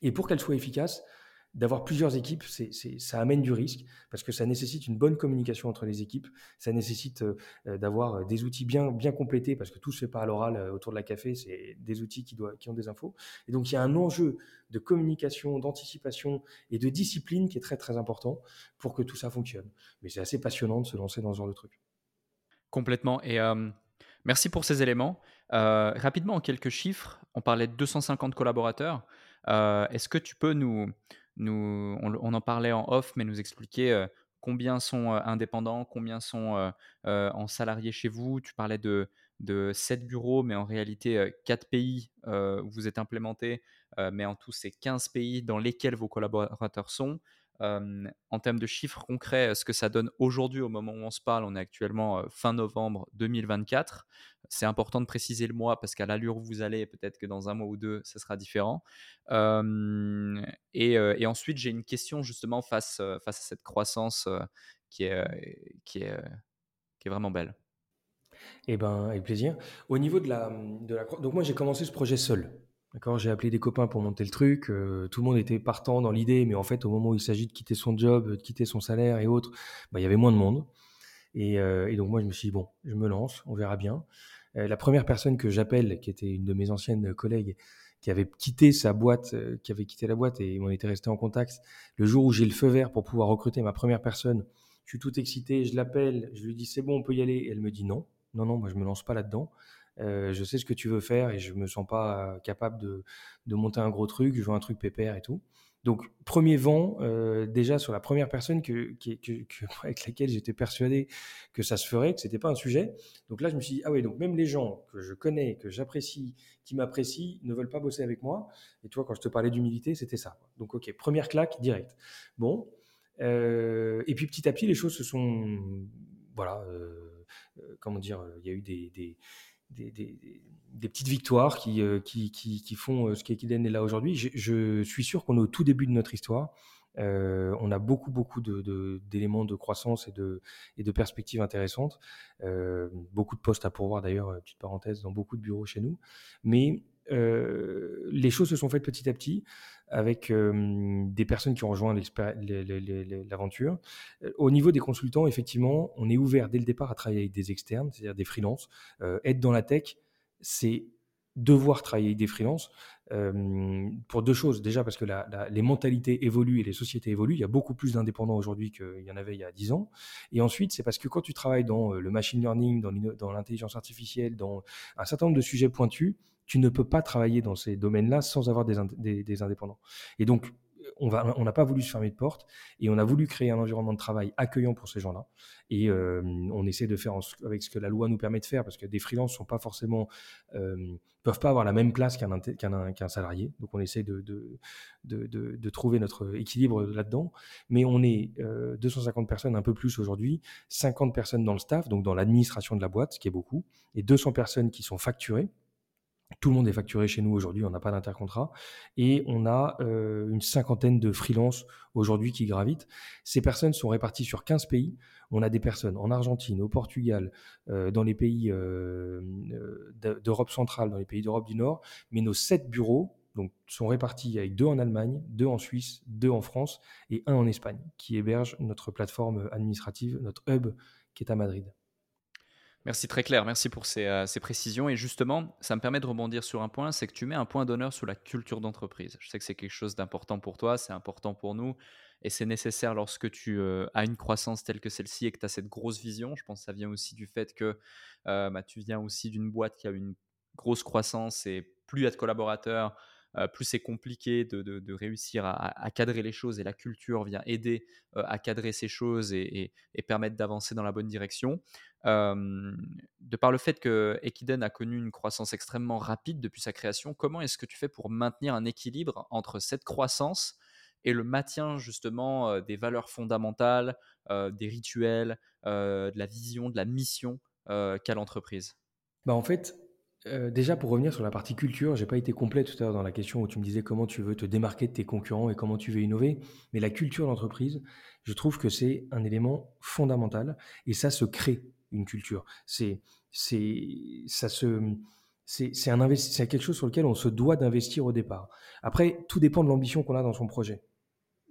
Et pour qu'elles soient efficaces, d'avoir plusieurs équipes, ça amène du risque parce que ça nécessite une bonne communication entre les équipes, ça nécessite euh, euh, d'avoir euh, des outils bien, bien complétés parce que tout se fait pas à l'oral autour de la café, c'est des outils qui ont des infos. Et donc il y a un enjeu de communication, d'anticipation et de discipline qui est très très important pour que tout ça fonctionne. Mais c'est assez passionnant de se lancer dans ce genre de truc. Complètement. Et merci pour ces éléments. rapidement, en quelques chiffres, on parlait de 250 collaborateurs. Est-ce que tu peux nous, on, en parlait en off, mais nous expliquer euh, combien sont euh, indépendants, combien sont euh, en salariés chez vous. Tu parlais de, de 7 bureaux, mais en réalité 4 pays où vous êtes implémentés, mais en tout, c'est 15 pays dans lesquels vos collaborateurs sont. En termes de chiffres concrets, ce que ça donne aujourd'hui au moment où on se parle, on est actuellement fin novembre 2024. C'est important de préciser le mois parce qu'à l'allure où vous allez, peut-être que dans un mois ou deux, ça sera différent. et, ensuite, j'ai une question justement face, à cette croissance qui, est, vraiment belle. Eh ben, avec plaisir. Au niveau de la, de la donc moi j'ai commencé ce projet seul. D'accord, j'ai appelé des copains pour monter le truc. Euh, tout le monde était partant dans l'idée, mais en fait, au moment où il s'agit de quitter son job, de quitter son salaire et autres, bah, il y avait moins de monde. Et, euh, et, donc moi, je me suis dit bon, je me lance, on verra bien. Euh, la première personne que j'appelle, qui était une de mes anciennes collègues, qui avait quitté sa boîte, qui avait quitté la boîte et on était resté en contact. Le jour où j'ai le feu vert pour pouvoir recruter ma première personne, je suis tout excité, je l'appelle, je lui dis c'est bon, on peut y aller. Et elle me dit non, non, non, moi je me lance pas là-dedans. Je sais ce que tu veux faire et je me sens pas capable de, de monter un gros truc. Je veux un truc pépère et tout. Donc, premier vent, déjà sur la première personne avec laquelle j'étais persuadé que ça se ferait, que c'était pas un sujet. Donc là, je me suis dit, ah oui, donc même les gens que je connais, que j'apprécie, qui m'apprécient, ne veulent pas bosser avec moi. Et tu vois, quand je te parlais d'humilité, c'était ça. Donc, ok, première claque, direct. Bon. Et puis petit à petit, les choses se sont. Voilà. Comment dire Il y a eu des, petites victoires qui, euh, qui, qui, font euh, ce qu'Ekiden est là aujourd'hui. Je, suis sûr qu'on est au tout début de notre histoire. Euh, on a beaucoup, beaucoup d'éléments de, croissance et de, et de perspectives intéressantes. beaucoup de postes à pourvoir d'ailleurs, petite parenthèse, dans beaucoup de bureaux chez nous. Mais les choses se sont faites petit à petit avec des personnes qui ont rejoint l'aventure. Au niveau des consultants, effectivement, on est ouvert dès le départ à travailler avec des externes, c'est-à-dire des freelances. être dans la tech, c'est devoir travailler avec des freelances pour deux choses. Déjà parce que les mentalités évoluent et les sociétés évoluent. Il y a beaucoup plus d'indépendants aujourd'hui qu'il y en avait il y a dix ans. Et ensuite, c'est parce que quand tu travailles dans le machine learning, dans l'intelligence artificielle, dans un certain nombre de sujets pointus, tu ne peux pas travailler dans ces domaines-là sans avoir des, indépendants. Et donc, on n'a pas voulu se fermer de porte et on a voulu créer un environnement de travail accueillant pour ces gens-là. Et euh, on essaie de faire avec ce que la loi nous permet de faire parce que des freelances sont euh, peuvent pas avoir la même place qu'un salarié. Donc on essaie de, trouver notre équilibre là-dedans. Mais on est 250 euh, personnes, un peu plus aujourd'hui, 50 personnes dans le staff, donc dans l'administration de la boîte, ce qui est beaucoup, et 200 personnes qui sont facturées. Tout le monde est facturé chez nous aujourd'hui, on n'a pas d'intercontrat. Et on a euh, une cinquantaine de freelances aujourd'hui qui gravitent. Ces personnes sont réparties sur 15 pays. On a des personnes en Argentine, au Portugal, euh, dans les pays euh, d'Europe centrale, dans les pays d'Europe du Nord. Mais nos sept bureaux sont répartis avec deux en Allemagne, deux en Suisse, deux en France et un en Espagne, qui héberge notre plateforme administrative, notre hub qui est à Madrid. Merci très clair, merci pour euh, ces, précisions. Et justement, ça me permet de rebondir sur un point, c'est que tu mets un point d'honneur sur la culture d'entreprise. Je sais que c'est quelque chose d'important pour toi, c'est important pour nous, et c'est nécessaire lorsque tu euh, as une croissance telle que celle-ci et que tu as cette grosse vision. Je pense que ça vient aussi du fait que euh, bah, tu viens aussi d'une boîte qui a une grosse croissance et plus il y de collaborateurs, plus c'est compliqué de, réussir à, cadrer les choses et la culture vient aider à cadrer ces choses et, permettre d'avancer dans la bonne direction. de par le fait que Equiden a connu une croissance extrêmement rapide depuis sa création, comment est-ce que tu fais pour maintenir un équilibre entre cette croissance et le maintien justement des valeurs fondamentales, des rituels, de la vision, de la mission qu'a l'entreprise? Bah En fait, euh, déjà, pour revenir sur la partie culture, j'ai pas été complet tout à l'heure dans la question où tu me disais comment tu veux te démarquer de tes concurrents et comment tu veux innover. Mais la culture d'entreprise, je trouve que c'est un élément fondamental et ça se crée une culture. C'est, c'est, ça se, c'est, c'est un c'est quelque chose sur lequel on se doit d'investir au départ. Après, tout dépend de l'ambition qu'on a dans son projet.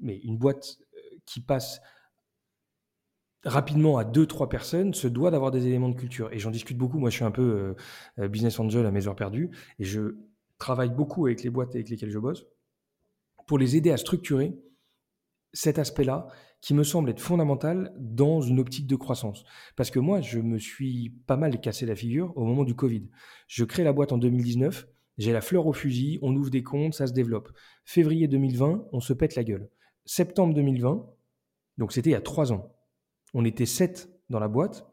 Mais une boîte euh, qui passe rapidement à deux, trois personnes se doit d'avoir des éléments de culture. Et j'en discute beaucoup. Moi, je suis un peu euh, business angel à mes heures perdues et je travaille beaucoup avec les boîtes avec lesquelles je bosse pour les aider à structurer cet aspect-là qui me semble être fondamental dans une optique de croissance. Parce que moi, je me suis pas mal cassé la figure au moment du Covid. Je crée la boîte en 2019, j'ai la fleur au fusil, on ouvre des comptes, ça se développe. Février 2020, on se pète la gueule. Septembre 2020, donc c'était il y a trois ans, on était sept dans la boîte.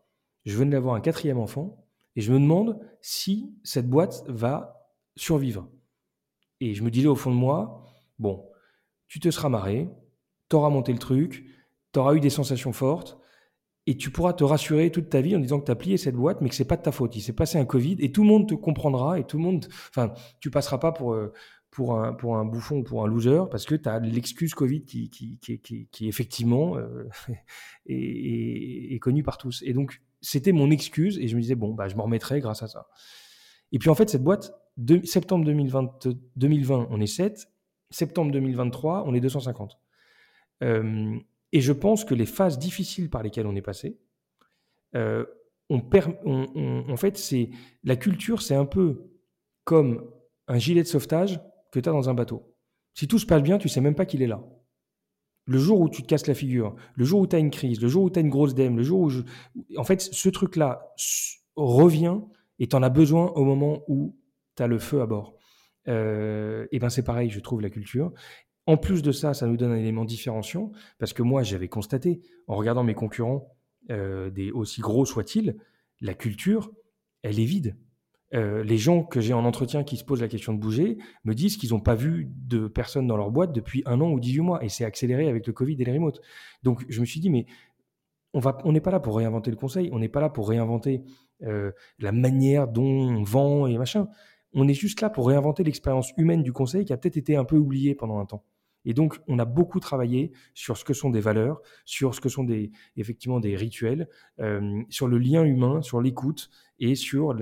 Je venais d'avoir un quatrième enfant. Et je me demande si cette boîte va survivre. Et je me disais au fond de moi, bon, tu te seras marré, tu auras monté le truc, tu auras eu des sensations fortes, et tu pourras te rassurer toute ta vie en disant que tu as plié cette boîte, mais que c'est pas de ta faute. Il s'est passé un Covid, et tout le monde te comprendra, et tout le monde, enfin, tu passeras pas pour, euh, pour un, pour un bouffon ou pour un loser parce que tu as l'excuse Covid qui, qui, qui, qui, effectivement euh, est, connue par tous. Et donc, c'était mon excuse et je me disais, bon, bah, je m'en remettrai grâce à ça. Et puis en fait, cette boîte, septembre 2020, 2020, on est 7, septembre 2023, on est 250. Euh, et je pense que les phases difficiles par lesquelles on est passé, euh, on, on, en fait, c'est la culture, c'est un peu comme un gilet de sauvetage tu as dans un bateau. Si tout se passe bien, tu sais même pas qu'il est là. Le jour où tu te casses la figure, le jour où tu as une crise, le jour où tu as une grosse dème, le jour où... En fait, ce truc-là revient et tu en as besoin au moment où tu as le feu à bord. Euh, et ben c'est pareil, je trouve, la culture. En plus de ça, ça nous donne un élément différenciant, parce que moi, j'avais constaté, en regardant mes concurrents, euh, des, aussi gros soient-ils, la culture, elle est vide. Euh, les gens que j'ai en entretien qui se posent la question de bouger me disent qu'ils n'ont pas vu de personnes dans leur boîte depuis un an ou 18 mois, et c'est accéléré avec le Covid et les remotes. Donc je me suis dit, mais on n'est pas là pour réinventer le conseil, on n'est pas là pour réinventer euh, la manière dont on vend et machin. On est juste là pour réinventer l'expérience humaine du conseil qui a peut-être été un peu oubliée pendant un temps. Et donc, on a beaucoup travaillé sur ce que sont des valeurs, sur ce que sont effectivement des rituels, euh, sur le lien humain, sur l'écoute et sur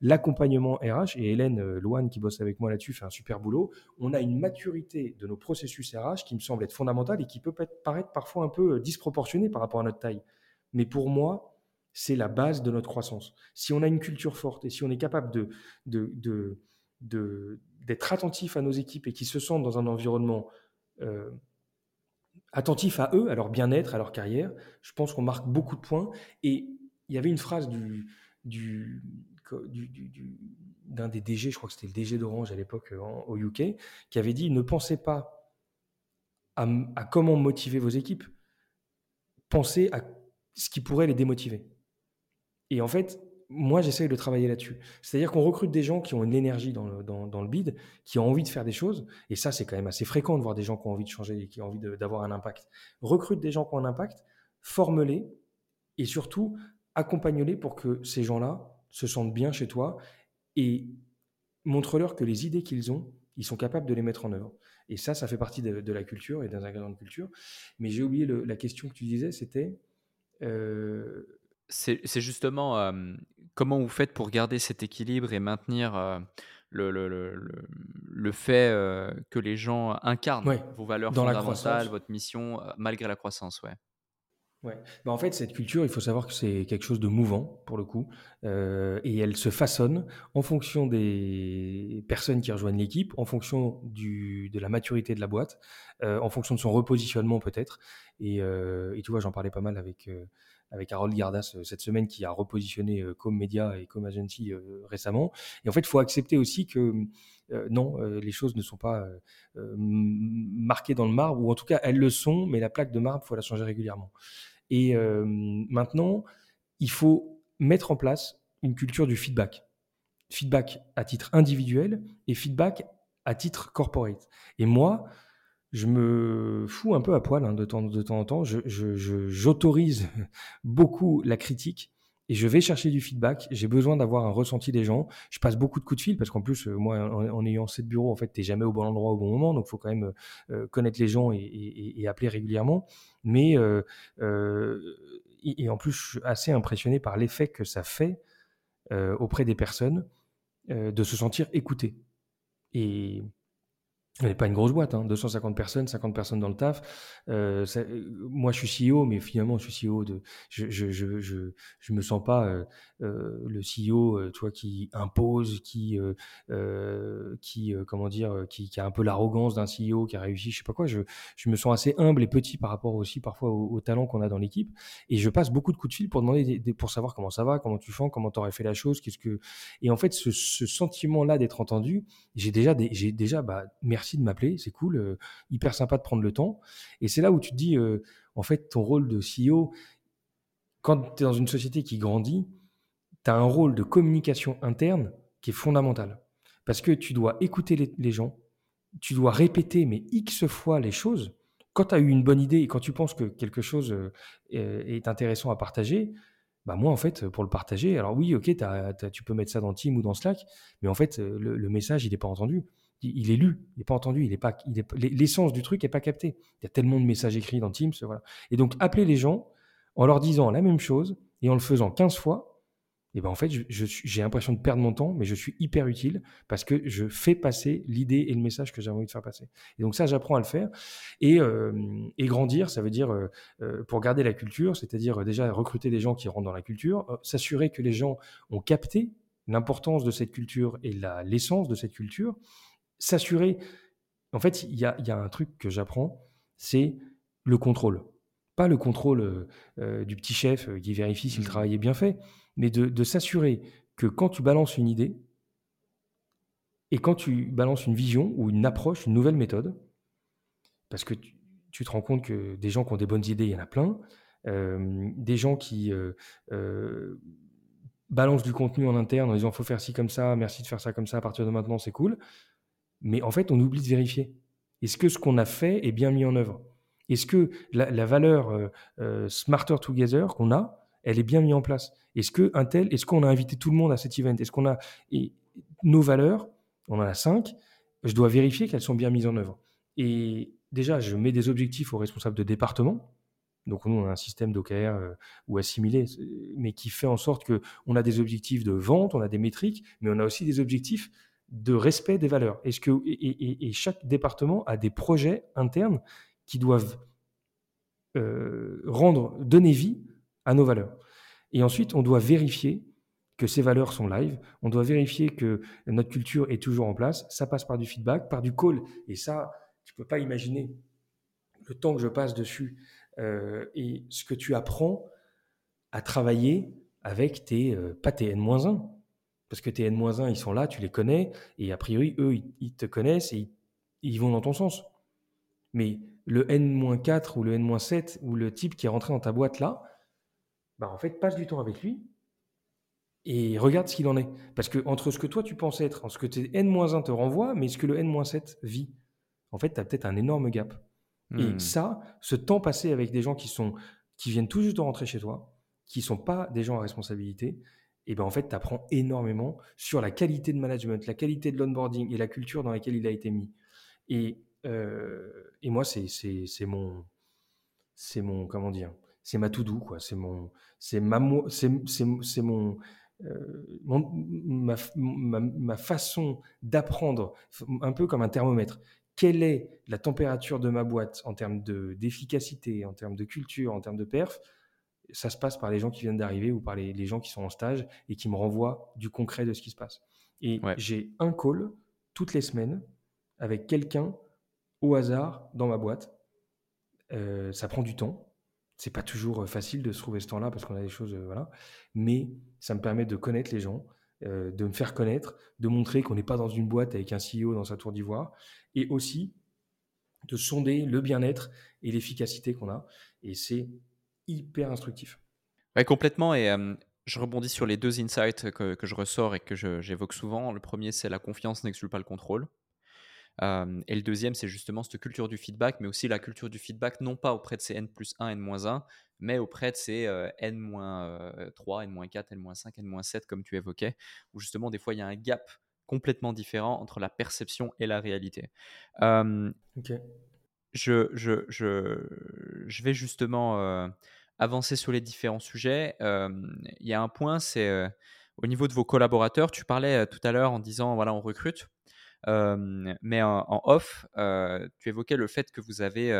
l'accompagnement RH. Et Hélène euh, Loane, qui bosse avec moi là-dessus, fait un super boulot. On a une maturité de nos processus RH qui me semble être fondamentale et qui peut paraître parfois un peu euh, disproportionnée par rapport à notre taille. Mais pour moi, c'est la base de notre croissance. Si on a une culture forte et si on est capable d'être attentif à nos équipes et qui se sentent dans un environnement euh, attentifs à eux, à leur bien-être, à leur carrière. Je pense qu'on marque beaucoup de points. Et il y avait une phrase du, du, d'un des DG, je crois que c'était le DG d'Orange à l'époque euh, au UK, qui avait dit ne pensez pas à, à, comment motiver vos équipes, pensez à ce qui pourrait les démotiver. Et en fait, moi, j'essaye de travailler là-dessus. C'est-à-dire qu'on recrute des gens qui ont une énergie dans le, dans, le, bid, qui ont envie de faire des choses. Et ça, c'est quand même assez fréquent de voir des gens qui ont envie de changer et qui ont envie d'avoir un impact. Recrute des gens qui ont un impact, forme-les et surtout accompagne-les pour que ces gens-là se sentent bien chez toi et montre-leur que les idées qu'ils ont, ils sont capables de les mettre en œuvre. Et ça, ça fait partie de, la culture et d'un ingrédient de culture. Mais j'ai oublié la question que tu disais, c'était... Euh, c'est justement comment vous faites pour garder cet équilibre et maintenir le, le, le, le, fait que les gens incarnent vos valeurs Dans fondamentales, votre mission, malgré la croissance. Ouais. Ouais. Bah en fait, cette culture, il faut savoir que c'est quelque chose de mouvant, pour le coup, et elle se façonne en fonction des personnes qui rejoignent l'équipe, en fonction du, de la maturité de la boîte, en fonction de son repositionnement peut-être. Et, et, tu vois, j'en parlais pas mal avec avec Harold Gardas euh, cette semaine qui a repositionné euh, comme média et comme agency euh, récemment. Et en fait, il faut accepter aussi que non, les choses ne sont pas marquées dans le marbre, ou en tout cas elles le sont, mais la plaque de marbre, il faut la changer régulièrement. Et maintenant, il faut mettre en place une culture du feedback. Feedback à titre individuel et feedback à titre corporate. Et moi, je me fous un peu à poil hein, de, temps, en temps. J'autorise je, beaucoup la critique et je vais chercher du feedback. J'ai besoin d'avoir un ressenti des gens. Je passe beaucoup de coups de fil parce qu'en plus, euh, moi, en, ayant sept bureaux, en fait, tu n'es jamais au bon endroit au bon moment. Donc, il faut quand même euh, connaître les gens et, appeler régulièrement. Mais, euh, et, en plus, je suis assez impressionné par l'effet que ça fait auprès des personnes de se sentir écoutées. Et on n'est pas une grosse boîte, hein, 250 personnes, 50 personnes dans le taf. Euh, euh, moi, je suis CEO, mais finalement, je suis CEO de. Je je je je, je me sens pas euh, le CEO, toi, qui impose, qui qui comment dire, qui, a un peu l'arrogance d'un CEO qui a réussi, je sais pas quoi. Je je me sens assez humble et petit par rapport aussi parfois au, talent qu'on a dans l'équipe, et je passe beaucoup de coups de fil pour demander pour savoir comment ça va, comment tu fais, comment tu aurais fait la chose, qu'est-ce que. Et en fait, ce, ce sentiment-là d'être entendu, j'ai déjà j'ai déjà bah merci merci de m'appeler, c'est cool, euh, hyper sympa de prendre le temps. Et c'est là où tu te dis, euh, en fait, ton rôle de CEO, quand tu es dans une société qui grandit, tu as un rôle de communication interne qui est fondamental. Parce que tu dois écouter les, gens, tu dois répéter, mais X fois les choses. Quand tu as eu une bonne idée et quand tu penses que quelque chose euh, est intéressant à partager, bah moi en fait pour le partager alors oui ok tu peux mettre ça dans Team ou dans Slack mais en fait le, le message il n'est pas entendu il est lu, il n'est pas entendu, il est pas, il est, l'essence du truc n'est pas capté. Il y a tellement de messages écrits dans Teams, voilà. Et donc, appeler les gens en leur disant la même chose et en le faisant 15 fois, et ben en fait, j'ai l'impression de perdre mon temps, mais je suis hyper utile parce que je fais passer l'idée et le message que j'ai envie de faire passer. Et donc ça, j'apprends à le faire. Et, euh, et grandir, ça veut dire, euh, euh, pour garder la culture, c'est-à-dire déjà recruter des gens qui rentrent dans la culture, s'assurer que les gens ont capté l'importance de cette culture et l'essence de cette culture, s'assurer. En fait, il y a, y a, un truc que j'apprends, c'est le contrôle. Pas le contrôle euh, euh, du petit chef euh, qui vérifie si le mmh. travail est bien fait, mais de, s'assurer que quand tu balances une idée et quand tu balances une vision ou une approche, une nouvelle méthode, parce que tu, te rends compte que des gens qui ont des bonnes idées, il y en a plein, des gens qui balancent du contenu en interne en disant faut faire ci comme ça, merci de faire ça comme ça, à partir de maintenant c'est cool, mais en fait on oublie de vérifier. Est-ce que ce qu'on a fait est bien mis en œuvre? Est-ce que la, valeur euh, euh, Smarter Together qu'on a, elle est bien mise en place? Est-ce que un est-ce qu'on a invité tout le monde à cet event? Est-ce qu'on a nos valeurs On en a cinq. Je dois vérifier qu'elles sont bien mises en œuvre. Et déjà, je mets des objectifs aux responsables de département. Donc nous, on a un système d'OKR euh, ou assimilé, mais qui fait en sorte que on a des objectifs de vente, on a des métriques, mais on a aussi des objectifs de respect des valeurs. Est-ce que et, chaque département a des projets internes qui doivent euh, rendre, donner vie à nos valeurs. Et ensuite, on doit vérifier que ces valeurs sont live, on doit vérifier que notre culture est toujours en place. Ça passe par du feedback, par du call. Et ça, tu peux pas imaginer le temps que je passe dessus euh, et ce que tu apprends à travailler avec tes, euh, pas tes N-1. Parce que tes N-1, ils sont là, tu les connais, et a priori, eux, ils, te connaissent et ils vont dans ton sens. Mais le N-4 ou le N-7 ou le type qui est rentré dans ta boîte là, bah en fait, passe du temps avec lui et regarde ce qu'il en est. Parce que entre ce que toi tu penses être, ce que tes N-1 te renvoie, mais ce que le N-7 vit, en fait, tu as peut-être un énorme gap. Et hmm. ça, ce temps passé avec des gens qui sont qui viennent tout juste de rentrer chez toi, qui sont pas des gens à responsabilité, et ben en fait, tu apprends énormément sur la qualité de management, la qualité de l'onboarding et la culture dans laquelle il a été mis. Et euh, et moi, c'est mon, c'est mon, comment dire, c'est ma tout doux quoi. C'est mon, c'est ma, c'est mon, euh, mon ma, ma, façon d'apprendre, un peu comme un thermomètre. Quelle est la température de ma boîte en termes d'efficacité, en termes de culture, en termes de perf? Ça se passe par les gens qui viennent d'arriver ou par les, les, gens qui sont en stage et qui me renvoient du concret de ce qui se passe. Et j'ai un call toutes les semaines avec quelqu'un au hasard dans ma boîte. Euh, ça prend du temps. C'est pas toujours euh, facile de se trouver ce temps-là parce qu'on a des choses, euh, voilà. Mais ça me permet de connaître les gens, de me faire connaître, de montrer qu'on n'est pas dans une boîte avec un CEO dans sa tour d'ivoire, et aussi de sonder le bien-être et l'efficacité qu'on a. Et c'est hyper instructif. Ouais, complètement. Et je rebondis sur les deux insights que, que je ressors et que j'évoque souvent. Le premier, c'est la confiance n'exclut pas le contrôle et le deuxième, c'est justement cette culture du feedback, mais aussi la culture du feedback, non pas auprès de ces N plus 1, N-1, mais auprès de ces N-3, N-4, N-5, N-7, comme tu évoquais, où justement, des fois, il y a un gap complètement différent entre la perception et la réalité. Je, je, je, je, vais justement avancer sur les différents sujets. Il y a un point, c'est au niveau de vos collaborateurs, tu parlais tout à l'heure en disant, voilà, on recrute mais en, off, tu évoquais le fait que vous avez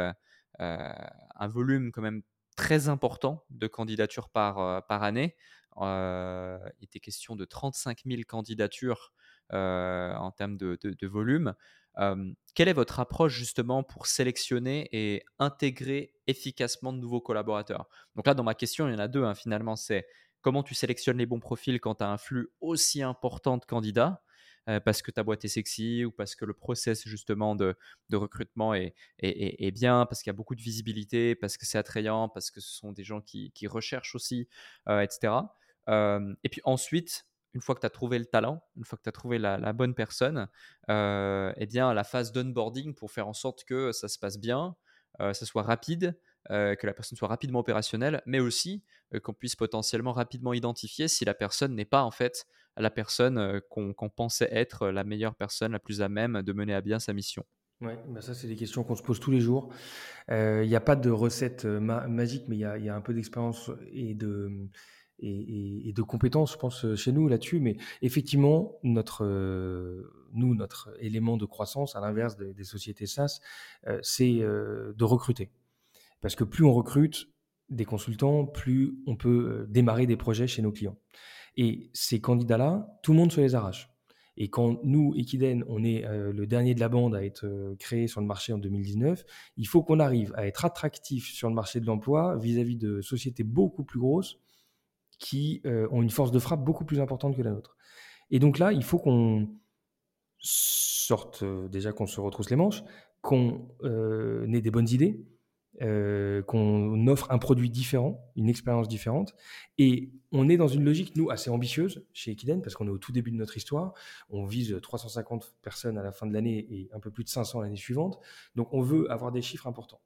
un volume quand même très important de candidatures par, par année. il était question de 35 000 candidatures en termes de, de, volume. Quelle est votre approche justement pour sélectionner et intégrer efficacement de nouveaux collaborateurs? Donc là, dans ma question, il y en a deux hein, finalement. C'est comment tu sélectionnes les bons profils quand tu as un flux aussi important de candidats parce que ta boîte est sexy ou parce que le process justement de, recrutement est, bien, parce qu'il y a beaucoup de visibilité, parce que c'est attrayant, parce que ce sont des gens qui, recherchent aussi, etc. Et puis ensuite, une fois que tu as trouvé le talent, une fois que tu as trouvé la, bonne personne, eh bien la phase d'onboarding pour faire en sorte que ça se passe bien, ça soit rapide, que la personne soit rapidement opérationnelle, mais aussi qu'on puisse potentiellement rapidement identifier si la personne n'est pas en fait la personne qu'on pensait être la meilleure personne, la plus à même de mener à bien sa mission Oui, bah ça, c'est des questions qu'on se pose tous les jours. Il n'y a pas de recette magique, mais il y, a, un peu d'expérience et de, et, de compétences, je pense, chez nous là-dessus. Mais effectivement, notre, nous, notre élément de croissance, à l'inverse des, sociétés SaaS, c'est de recruter. Parce que plus on recrute des consultants, plus on peut démarrer des projets chez nos clients. Et ces candidats-là, tout le monde se les arrache. Et quand nous, Equiden, on est euh, le dernier de la bande à être euh, créé sur le marché en 2019, il faut qu'on arrive à être attractif sur le marché de l'emploi vis-à-vis de sociétés beaucoup plus grosses qui euh, ont une force de frappe beaucoup plus importante que la nôtre. Et donc là, il faut qu'on sorte, déjà qu'on se retrousse les manches, qu'on ait des bonnes idées, euh, qu'on offre un produit différent, une expérience différente. Et on est dans une logique, nous, assez ambitieuse chez Equiden, parce qu'on est au tout début de notre histoire. On vise 350 personnes à la fin de l'année et un peu plus de 500 l'année suivante. Donc on veut avoir des chiffres importants.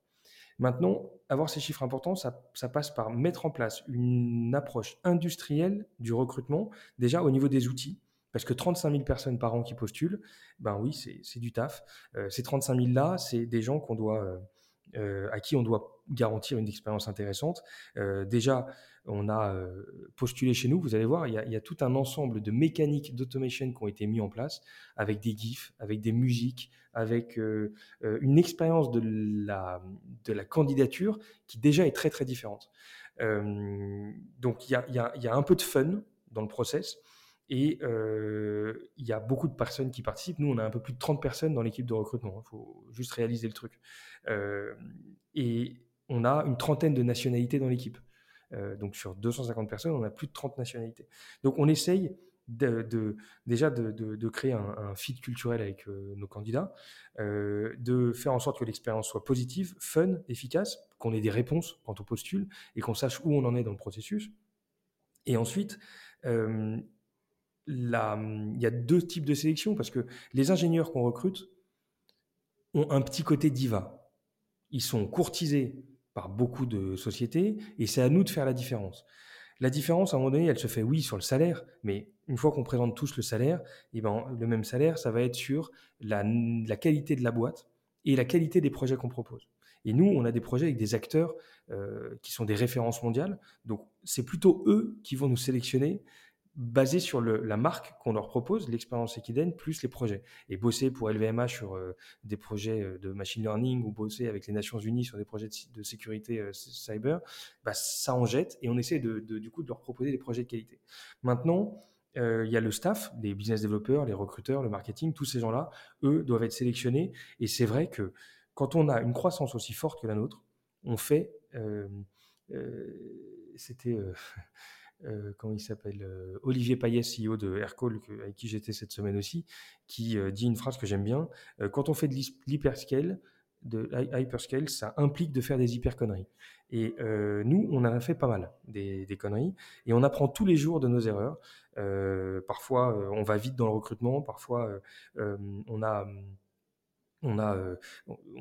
Maintenant, avoir ces chiffres importants, ça, passe par mettre en place une approche industrielle du recrutement, déjà au niveau des outils. Parce que 35 000 personnes par an qui postulent, ben oui, c'est du taf. Euh, ces 35 000-là, c'est des gens qu'on doit... Euh, à qui on doit garantir une expérience intéressante. Euh, déjà, on a euh, postulé chez nous, vous allez voir, il y, a, tout un ensemble de mécaniques d'automation qui ont été mis en place, avec des GIFs, avec des musiques, avec une expérience de la, de la candidature qui déjà est très très différente. donc il y a, y a, un peu de fun dans le process. Et euh, il y a beaucoup de personnes qui participent. Nous, on a un peu plus de 30 personnes dans l'équipe de recrutement. Il faut juste réaliser le truc. Euh, et on a une trentaine de nationalités dans l'équipe. Euh, donc sur 250 personnes, on a plus de 30 nationalités. Donc on essaye de, déjà de, créer un, un, fit culturel avec nos candidats, de faire en sorte que l'expérience soit positive, fun, efficace, qu'on ait des réponses quand on postule et qu'on sache où on en est dans le processus. Et ensuite, il y a deux types de sélection parce que les ingénieurs qu'on recrute ont un petit côté diva. Ils sont courtisés par beaucoup de sociétés et c'est à nous de faire la différence. La différence, à un moment donné, elle se fait, oui, sur le salaire, mais une fois qu'on présente tous le salaire, eh ben, le même salaire, ça va être sur la, qualité de la boîte et la qualité des projets qu'on propose. Et nous, on a des projets avec des acteurs euh, qui sont des références mondiales. Donc, c'est plutôt eux qui vont nous sélectionner basé sur la marque qu'on leur propose, l'expérience Equiden, plus les projets. Et bosser pour LVMH sur euh, des projets euh, de machine learning ou bosser avec les Nations Unies sur des projets de, sécurité euh, cyber, bah, ça en jette et on essaie de, du coup de leur proposer des projets de qualité. Maintenant, il y a le staff, les business développeurs, les recruteurs, le marketing, tous ces gens-là, eux, doivent être sélectionnés. Et c'est vrai que quand on a une croissance aussi forte que la nôtre, on fait... C'était... Euh, comment il s'appelle euh, Olivier Payet, CEO de Aircall, avec qui j'étais cette semaine aussi, qui euh, dit une phrase que j'aime bien. quand on fait de l'hyperscale, de ça implique de faire des hyper conneries. Et nous, on a fait pas mal des, des, conneries, et on apprend tous les jours de nos erreurs. parfois, on va vite dans le recrutement, parfois, on a on a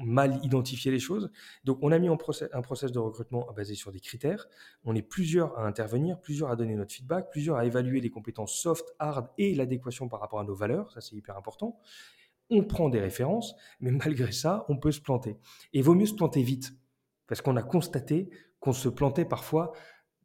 mal identifié les choses. Donc, on a mis en un process de recrutement basé sur des critères. On est plusieurs à intervenir, plusieurs à donner notre feedback, plusieurs à évaluer les compétences soft, hard et l'adéquation par rapport à nos valeurs. Ça, c'est hyper important. On prend des références, mais malgré ça, on peut se planter. Et vaut mieux se planter vite, parce qu'on a constaté qu'on se plantait parfois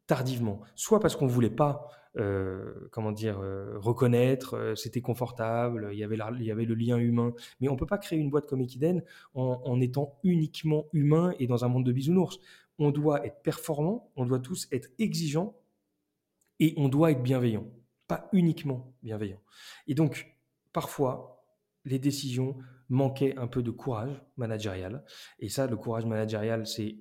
tardivement, soit parce qu'on ne voulait pas euh, comment dire, euh, reconnaître, euh, c'était confortable, il y, avait il y avait le lien humain. Mais on ne peut pas créer une boîte comme Equiden en, étant uniquement humain et dans un monde de bisounours. On doit être performant, on doit tous être exigeants et on doit être bienveillant, pas uniquement bienveillant. Et donc, parfois, les décisions manquaient un peu de courage managérial. Et ça, le courage managérial, c'est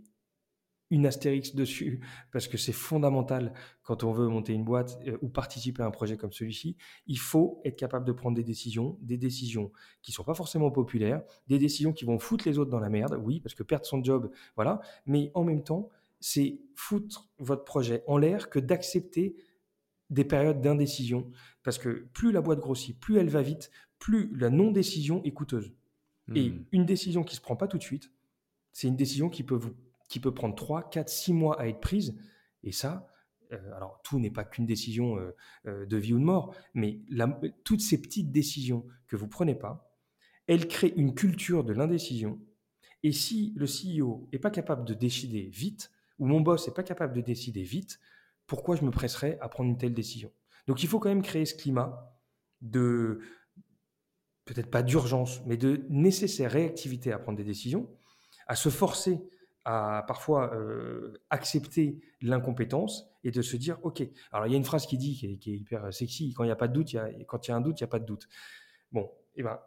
une astérix dessus parce que c'est fondamental quand on veut monter une boîte euh, ou participer à un projet comme celui-ci. Il faut être capable de prendre des décisions, des décisions qui sont pas forcément populaires, des décisions qui vont foutre les autres dans la merde, oui, parce que perdre son job, voilà. Mais en même temps, c'est foutre votre projet en l'air que d'accepter des périodes d'indécision parce que plus la boîte grossit, plus elle va vite, plus la non-décision est coûteuse. Et hmm. une décision qui se prend pas tout de suite, c'est une décision qui peut vous qui peut prendre 3, 4, 6 mois à être prise. Et ça, euh, alors tout n'est pas qu'une décision euh, euh, de vie ou de mort, mais toutes ces petites décisions que vous prenez pas, elles créent une culture de l'indécision. Et si le CEO n'est pas capable de décider vite, ou mon boss n'est pas capable de décider vite, pourquoi je me presserais à prendre une telle décision? Donc il faut quand même créer ce climat de, peut-être pas d'urgence, mais de nécessaire réactivité à prendre des décisions, à se forcer à parfois euh, accepter l'incompétence et de se dire, OK, alors il y a une phrase qui dit, qui est, hyper sexy, quand il n'y a pas de doute, quand il y a un doute, il n'y a pas de doute. Bon, eh ben,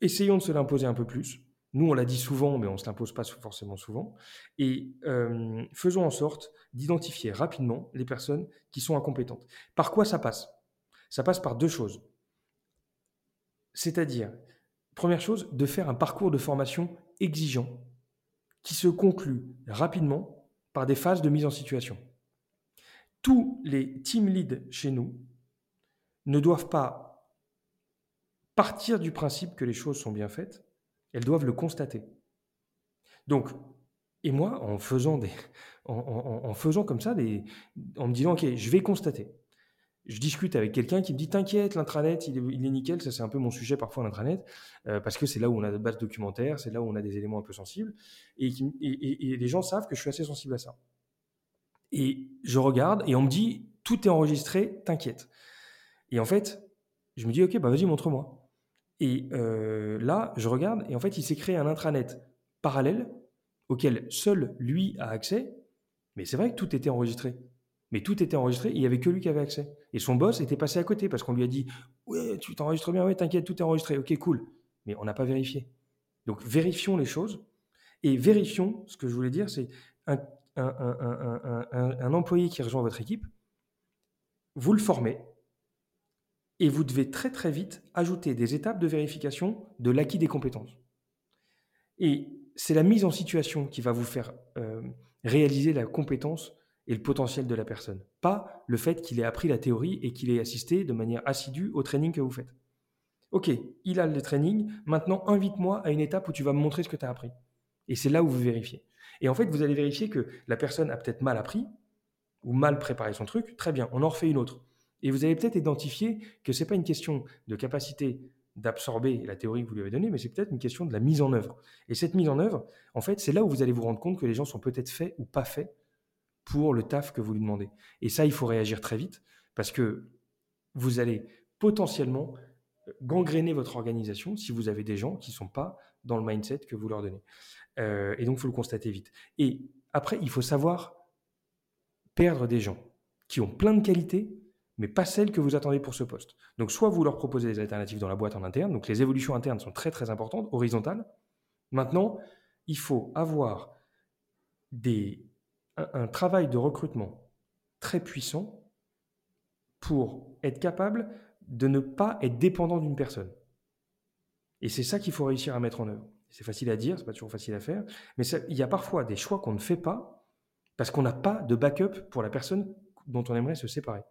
essayons de se l'imposer un peu plus. Nous, on l'a dit souvent, mais on ne se l'impose pas forcément souvent. Et euh, faisons en sorte d'identifier rapidement les personnes qui sont incompétentes. Par quoi ça passe? Ça passe par deux choses. C'est-à-dire, première chose, de faire un parcours de formation exigeant qui se conclut rapidement par des phases de mise en situation. Tous les team leads chez nous ne doivent pas partir du principe que les choses sont bien faites, elles doivent le constater. Donc, et moi, en faisant, des, en, comme ça, en me disant, OK, je vais constater. Je discute avec quelqu'un qui me dit, t'inquiète, l'intranet, il, est, nickel, ça c'est un peu mon sujet parfois, l'intranet, euh, parce que c'est là où on a de bases documentaires, c'est là où on a des éléments un peu sensibles, et, les gens savent que je suis assez sensible à ça. Et je regarde, et on me dit, tout est enregistré, t'inquiète. Et en fait, je me dis, OK, bah vas-y, montre-moi. Et euh, là, je regarde, et en fait, il s'est créé un intranet parallèle auquel seul lui a accès. Mais c'est vrai que tout était enregistré. Mais tout était enregistré, il n'y avait que lui qui avait accès. Et son boss était passé à côté parce qu'on lui a dit Ouais, tu t'enregistres bien, ouais, t'inquiète, tout est enregistré. Ok, cool. Mais on n'a pas vérifié. Donc vérifions les choses. Et vérifions, ce que je voulais dire, c'est un, employé qui rejoint votre équipe, vous le formez, et vous devez très très vite ajouter des étapes de vérification de l'acquis des compétences. Et c'est la mise en situation qui va vous faire euh, réaliser la compétence et le potentiel de la personne, pas le fait qu'il ait appris la théorie et qu'il ait assisté de manière assidue au training que vous faites. Ok, il a le training, maintenant invite-moi à une étape où tu vas me montrer ce que tu as appris. Et c'est là où vous vérifiez. Et en fait, vous allez vérifier que la personne a peut-être mal appris ou mal préparé son truc. Très bien, on en refait une autre. Et vous avez peut-être identifié que ce n'est pas une question de capacité d'absorber la théorie que vous lui avez donnée, mais c'est peut-être une question de la mise en œuvre. Et cette mise en œuvre, en fait, c'est là où vous allez vous rendre compte que les gens sont peut-être faits ou pas faits pour le taf que vous lui demandez. Et ça, il faut réagir très vite, parce que vous allez potentiellement gangréner votre organisation si vous avez des gens qui ne sont pas dans le mindset que vous leur donnez. Euh, et donc, il faut le constater vite. Et après, il faut savoir perdre des gens qui ont plein de qualités, mais pas celles que vous attendez pour ce poste. Donc soit vous leur proposez des alternatives dans la boîte en interne, donc les évolutions internes sont très très importantes, horizontales. Maintenant, il faut avoir des, un, travail de recrutement très puissant pour être capable de ne pas être dépendant d'une personne. Et c'est ça qu'il faut réussir à mettre en œuvre. C'est facile à dire, c'est pas toujours facile à faire, mais il y a parfois des choix qu'on ne fait pas parce qu'on n'a pas de backup pour la personne dont on aimerait se séparer.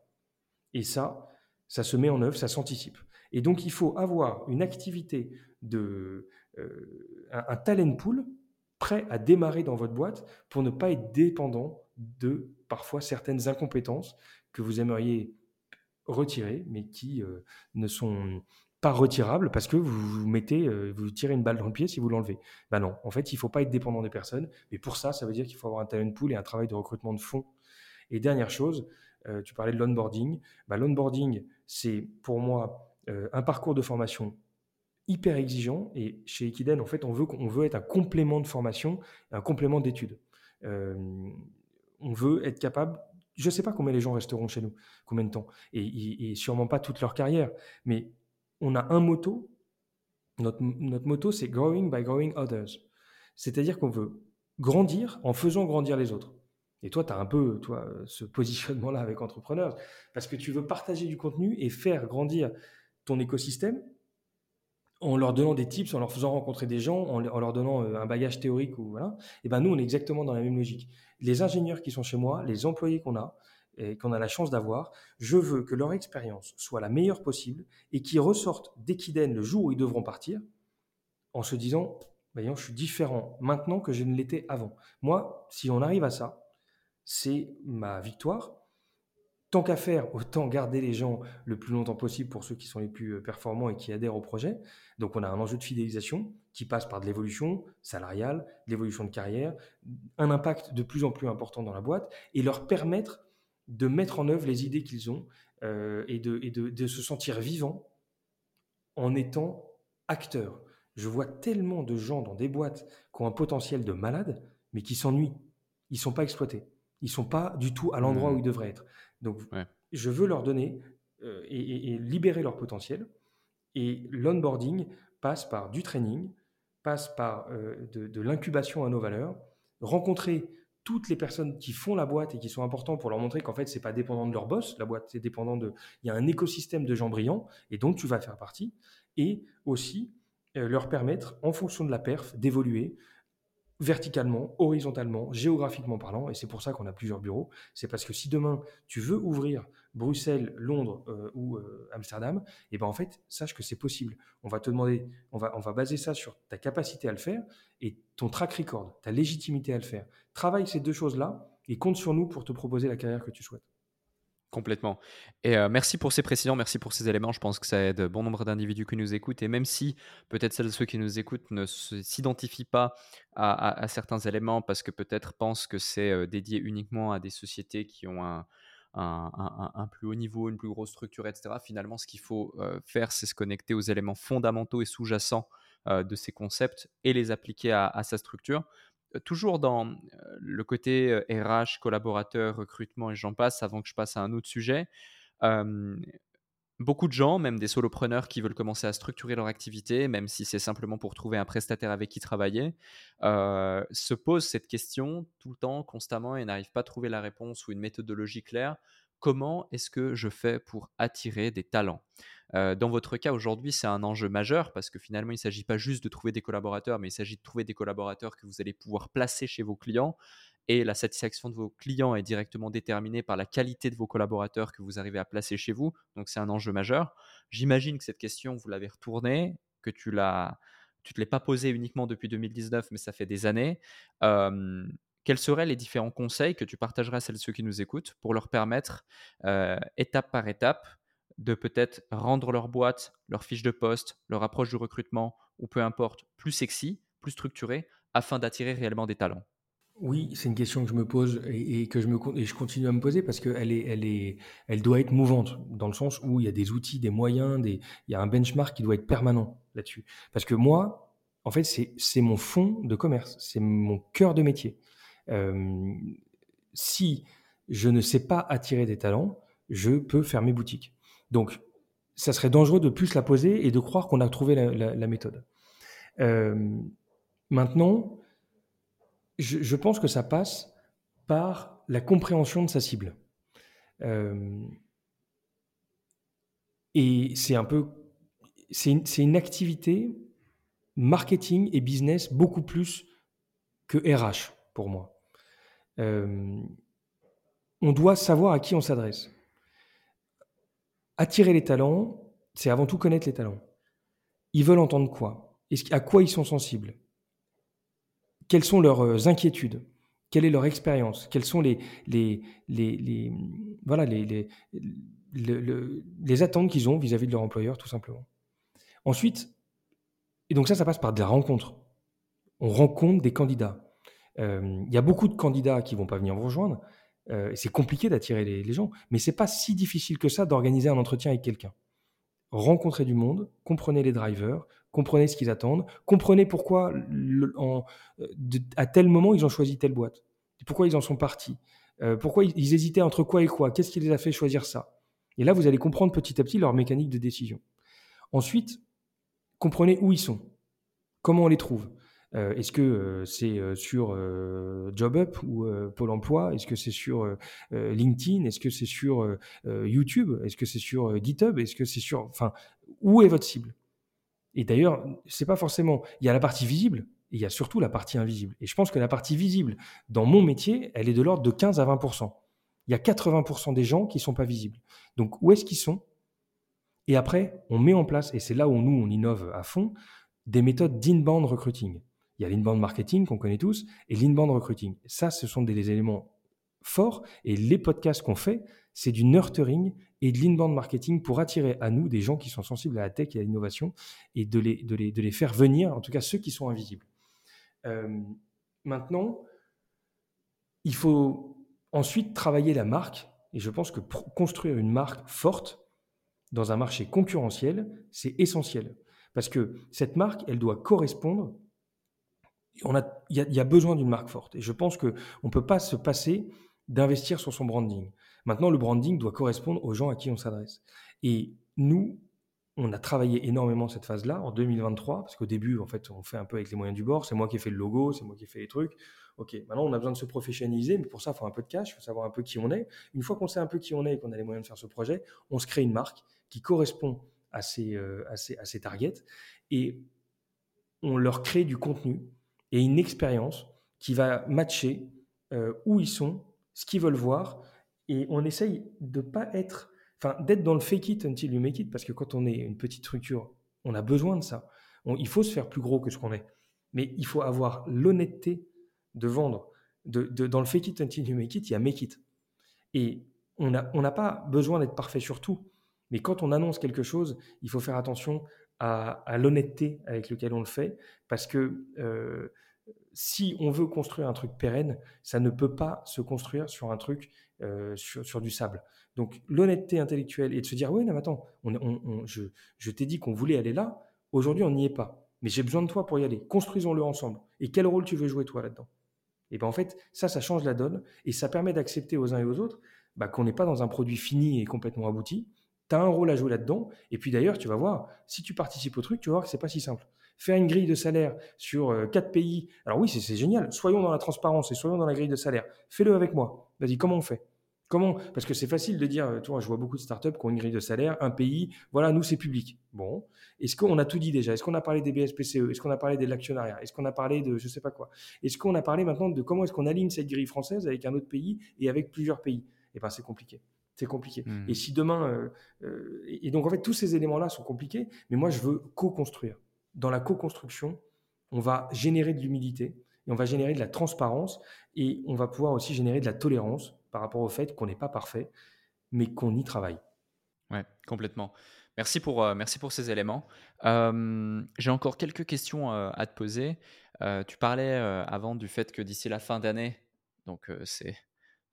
Et ça, ça se met en œuvre, ça s'anticipe. Et donc, il faut avoir une activité de euh, un, talent pool prêt à démarrer dans votre boîte pour ne pas être dépendant de parfois certaines incompétences que vous aimeriez retirer, mais qui euh, ne sont pas retirables parce que vous, vous mettez, euh, vous tirez une balle dans le pied si vous l'enlevez. Ben non, en fait, il ne faut pas être dépendant des personnes. Mais pour ça, ça veut dire qu'il faut avoir un talent pool et un travail de recrutement de fonds. Et dernière chose, euh, tu parlais de l'onboarding. Bah, l'onboarding, c'est pour moi un parcours de formation hyper exigeant. Et chez Equiden, en fait, on veut, on veut être un complément de formation, un complément d'études. Euh, on veut être capable. Je ne sais pas combien les gens resteront chez nous, combien de temps, et, sûrement pas toute leur carrière. Mais on a un motto. Notre, notre motto, c'est growing by growing others. C'est-à-dire qu'on veut grandir en faisant grandir les autres. Et toi, tu as un peu toi, ce positionnement-là avec entrepreneurs, parce que tu veux partager du contenu et faire grandir ton écosystème en leur donnant des tips, en leur faisant rencontrer des gens, en, leur donnant euh, un bagage théorique. Ou, voilà. Et ben nous, on est exactement dans la même logique. Les ingénieurs qui sont chez moi, les employés qu'on a, et qu'on a la chance d'avoir, je veux que leur expérience soit la meilleure possible et qu'ils ressortent d'Equiden le jour où ils devront partir en se disant, voyons, je suis différent maintenant que je ne l'étais avant. Moi, si on arrive à ça, c'est ma victoire. Tant qu'à faire, autant garder les gens le plus longtemps possible pour ceux qui sont les plus euh, performants et qui adhèrent au projet. Donc on a un enjeu de fidélisation qui passe par de l'évolution salariale, de l'évolution de carrière, un impact de plus en plus important dans la boîte et leur permettre de mettre en œuvre les idées qu'ils ont euh, et, de, de se sentir vivants en étant acteurs. Je vois tellement de gens dans des boîtes qui ont un potentiel de malade, mais qui s'ennuient. Ils ne sont pas exploités. Ils sont pas du tout à l'endroit Mmh. où ils devraient être. Donc, Ouais. je veux leur donner euh, et, et- et libérer leur potentiel. Et l'onboarding passe par du training, passe par euh, de, de l'incubation à nos valeurs, rencontrer toutes les personnes qui font la boîte et qui sont importantes pour leur montrer qu'en fait, c'est pas dépendant de leur boss, la boîte, c'est dépendant de... Il y a un écosystème de gens brillants et dont tu vas faire partie. Et aussi euh, leur permettre, en fonction de la perf, d'évoluer verticalement, horizontalement, géographiquement parlant, et c'est pour ça qu'on a plusieurs bureaux, c'est parce que si demain tu veux ouvrir Bruxelles, Londres euh, ou euh, Amsterdam, et ben en fait, sache que c'est possible. On va te demander, on va, on va baser ça sur ta capacité à le faire et ton track record, ta légitimité à le faire. Travaille ces deux choses-là et compte sur nous pour te proposer la carrière que tu souhaites. Complètement. Et euh, merci pour ces précisions, merci pour ces éléments. Je pense que ça aide bon nombre d'individus qui nous écoutent. Et même si peut-être celles ceux qui nous écoutent ne s'identifient pas à, certains éléments parce que peut-être pensent que c'est euh, dédié uniquement à des sociétés qui ont un, plus haut niveau, une plus grosse structure, etc. Finalement, ce qu'il faut euh, faire, c'est se connecter aux éléments fondamentaux et sous-jacents de ces concepts et les appliquer à sa structure. Euh, Toujours dans euh, le côté euh, RH, collaborateur, recrutement et j'en passe, avant que je passe à un autre sujet, euh, beaucoup de gens, même des solopreneurs qui veulent commencer à structurer leur activité, même si c'est simplement pour trouver un prestataire avec qui travailler, euh, se posent cette question tout le temps, constamment, et n'arrivent pas à trouver la réponse ou une méthodologie claire. Comment est-ce que je fais pour attirer des talents? Dans votre cas aujourd'hui, c'est un enjeu majeur parce que finalement, il ne s'agit pas juste de trouver des collaborateurs, mais il s'agit de trouver des collaborateurs que vous allez pouvoir placer chez vos clients et la satisfaction de vos clients est directement déterminée par la qualité de vos collaborateurs que vous arrivez à placer chez vous. Donc c'est un enjeu majeur. J'imagine que cette question, vous l'avez retournée, que tu l'as, te l'es pas posée uniquement depuis 2019, mais ça fait des années. Quels seraient les différents conseils que tu partagerais à celles et ceux qui nous écoutent pour leur permettre, euh, étape par étape, de peut-être rendre leur boîte, leur fiche de poste, leur approche du recrutement, ou peu importe, plus sexy, plus structurée, afin d'attirer réellement des talents? Oui, c'est une question que je me pose et, que je continue à me poser parce qu'elle elle doit être mouvante dans le sens où il y a des outils, des moyens, il y a un benchmark qui doit être permanent là-dessus. Parce que moi, en fait, c'est, c'est mon fond de commerce, c'est mon cœur de métier. Si je ne sais pas attirer des talents, je peux fermer boutique. Donc, ça serait dangereux de plus la poser et de croire qu'on a trouvé la, méthode. Maintenant, je, pense que ça passe par la compréhension de sa cible. Et c'est un peu, c'est une activité marketing et business beaucoup plus que RH pour moi. Euh, on doit savoir à qui on s'adresse. Attirer les talents, c'est avant tout connaître les talents. Ils veulent entendre quoi? À quoi ils sont sensibles? Quelles sont leurs euh, inquiétudes? Quelle est leur expérience? Quelles sont les, les, les, les- voilà, les, les, le- le- les attentes qu'ils ont vis-à-vis de leur employeur, tout simplement. Ensuite, et donc ça, ça passe par de la rencontre. On rencontre des candidats. Euh, Il y a beaucoup de candidats qui vont pas venir vous rejoindre. Euh, c'est compliqué d'attirer les, gens, mais c'est pas si difficile que ça d'organiser un entretien avec quelqu'un. Rencontrez du monde, comprenez les drivers, comprenez ce qu'ils attendent, comprenez pourquoi de- à tel moment ils ont choisi telle boîte, pourquoi ils en sont partis, euh, pourquoi ils hésitaient entre quoi et quoi, qu'est-ce qui les a fait choisir ça. Et là, vous allez comprendre petit à petit leur mécanique de décision. Ensuite, comprenez où ils sont, comment on les trouve. Euh, Est-ce que euh, c'est euh, sur JobUp ou Pôle Emploi? Est-ce que c'est sur LinkedIn? Est-ce que c'est sur YouTube? Est-ce que c'est sur GitHub? Est-ce que c'est sur, enfin, où est votre cible? Et d'ailleurs, c'est pas forcément. Il y a la partie visible et il y a surtout la partie invisible. Et je pense que la partie visible dans mon métier, elle est de l'ordre de 15 à 20% Il y a 80% des gens qui sont pas visibles. Donc où est-ce qu'ils sont? Et après, on met en place, et c'est là où nous on innove à fond, des méthodes d'inbound recruiting. Il y a l'inbound marketing qu'on connaît tous et l'inbound recruiting. Ça, ce sont des éléments forts. Et les podcasts qu'on fait, c'est du nurturing et de l'inbound marketing pour attirer à nous des gens qui sont sensibles à la tech et à l'innovation et de les, de, les, de les faire venir, en tout cas ceux qui sont invisibles. Euh, maintenant, il faut ensuite travailler la marque. Et je pense que construire une marque forte dans un marché concurrentiel, c'est essentiel. Parce que cette marque, elle doit correspondre on a, il, y a, besoin d'une marque forte. Et je pense qu'on ne peut pas se passer d'investir sur son branding. Maintenant, le branding doit correspondre aux gens à qui on s'adresse. Et nous, on a travaillé énormément cette phase-là en 2023, parce qu'au début, en fait, on fait un peu avec les moyens du bord. C'est moi qui ai fait le logo, c'est moi qui ai fait les trucs. Ok, maintenant on a besoin de se professionnaliser, mais pour ça, il faut un peu de cash, il faut savoir un peu qui on est. Une fois qu'on sait un peu qui on est et qu'on a les moyens de faire ce projet, on se crée une marque qui correspond à ces, euh, à ces, targets et on leur crée du contenu et une expérience qui va matcher euh, où ils sont, ce qu'ils veulent voir, et on essaye de pas être, enfin, d'être dans le fake it until you make it, parce que quand on est une petite structure, on a besoin de ça. il faut se faire plus gros que ce qu'on est, mais il faut avoir l'honnêteté de vendre. De, dans le fake it until you make it, il y a make it. Et on n'a on pas besoin d'être parfait sur tout. Mais quand on annonce quelque chose, il faut faire attention à, l'honnêteté avec laquelle on le fait, parce que euh, si on veut construire un truc pérenne, ça ne peut pas se construire sur un truc euh, sur, du sable. Donc l'honnêteté intellectuelle et de se dire oui, non, attends, je, t'ai dit qu'on voulait aller là, aujourd'hui on n'y est pas, mais j'ai besoin de toi pour y aller. Construisons-le ensemble. Et quel rôle tu veux jouer toi là-dedans? Et bien en fait, ça, ça change la donne et ça permet d'accepter aux uns et aux autres bah, qu'on n'est pas dans un produit fini et complètement abouti. Tu as un rôle à jouer là-dedans. Et puis d'ailleurs, tu vas voir, si tu participes au truc, tu vas voir que c'est pas si simple. Faire une grille de salaire sur euh, quatre pays, alors oui, c'est génial. Soyons dans la transparence et soyons dans la grille de salaire. Fais-le avec moi. Vas-y, comment on fait? Comment? Parce que c'est facile de dire, euh, tu vois, je vois beaucoup de startups qui ont une grille de salaire, un pays, voilà, nous c'est public. Bon, est-ce qu'on a tout dit déjà? Est-ce qu'on a parlé des BSPCE Est-ce qu'on a parlé de l'actionnariat? Est-ce qu'on a parlé de je sais pas quoi? Est-ce qu'on a parlé maintenant de comment est-ce qu'on aligne cette grille française avec un autre pays et avec plusieurs pays? Eh bien, c'est compliqué. C'est compliqué. Hmm. Et si demain, euh, euh, et donc en fait, tous ces éléments-là sont compliqués, mais moi je veux co-construire. Dans la co-construction, on va générer de l'humilité et on va générer de la transparence et on va pouvoir aussi générer de la tolérance par rapport au fait qu'on n'est pas parfait, mais qu'on y travaille. Ouais, complètement. Merci pour, euh, merci pour ces éléments. Euh, j'ai encore quelques questions à te poser. tu parlais avant du fait que d'ici la fin d'année, donc c'est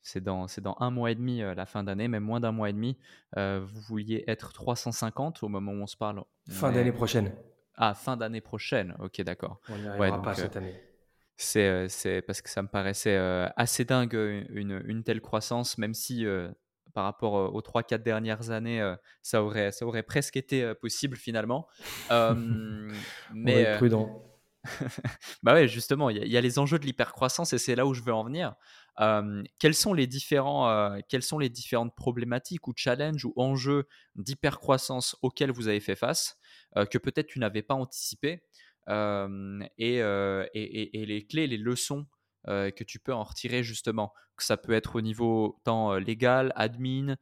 c'est dans, dans un mois et demi la fin d'année, même moins d'un mois et demi, vous vouliez être 350 au moment où on se parle. Fin d'année prochaine. Ah, fin d'année prochaine, ok, d'accord. On n'y arrivera pas cette année. C'est, c'est parce que ça me paraissait assez dingue une, une, telle croissance, même si par rapport aux 3-4 dernières années, ça, aurait, ça aurait presque été possible finalement. mais, On prudent. bah ouais, justement, il y, a les enjeux de l'hypercroissance et c'est là où je veux en venir. Sont les différents, quelles sont les différentes problématiques ou challenges ou enjeux d'hypercroissance auxquels vous avez fait face que peut-être tu n'avais pas anticipé et, et, les clés, les leçons que tu peux en retirer justement, que ça peut être au niveau tant légal, admin,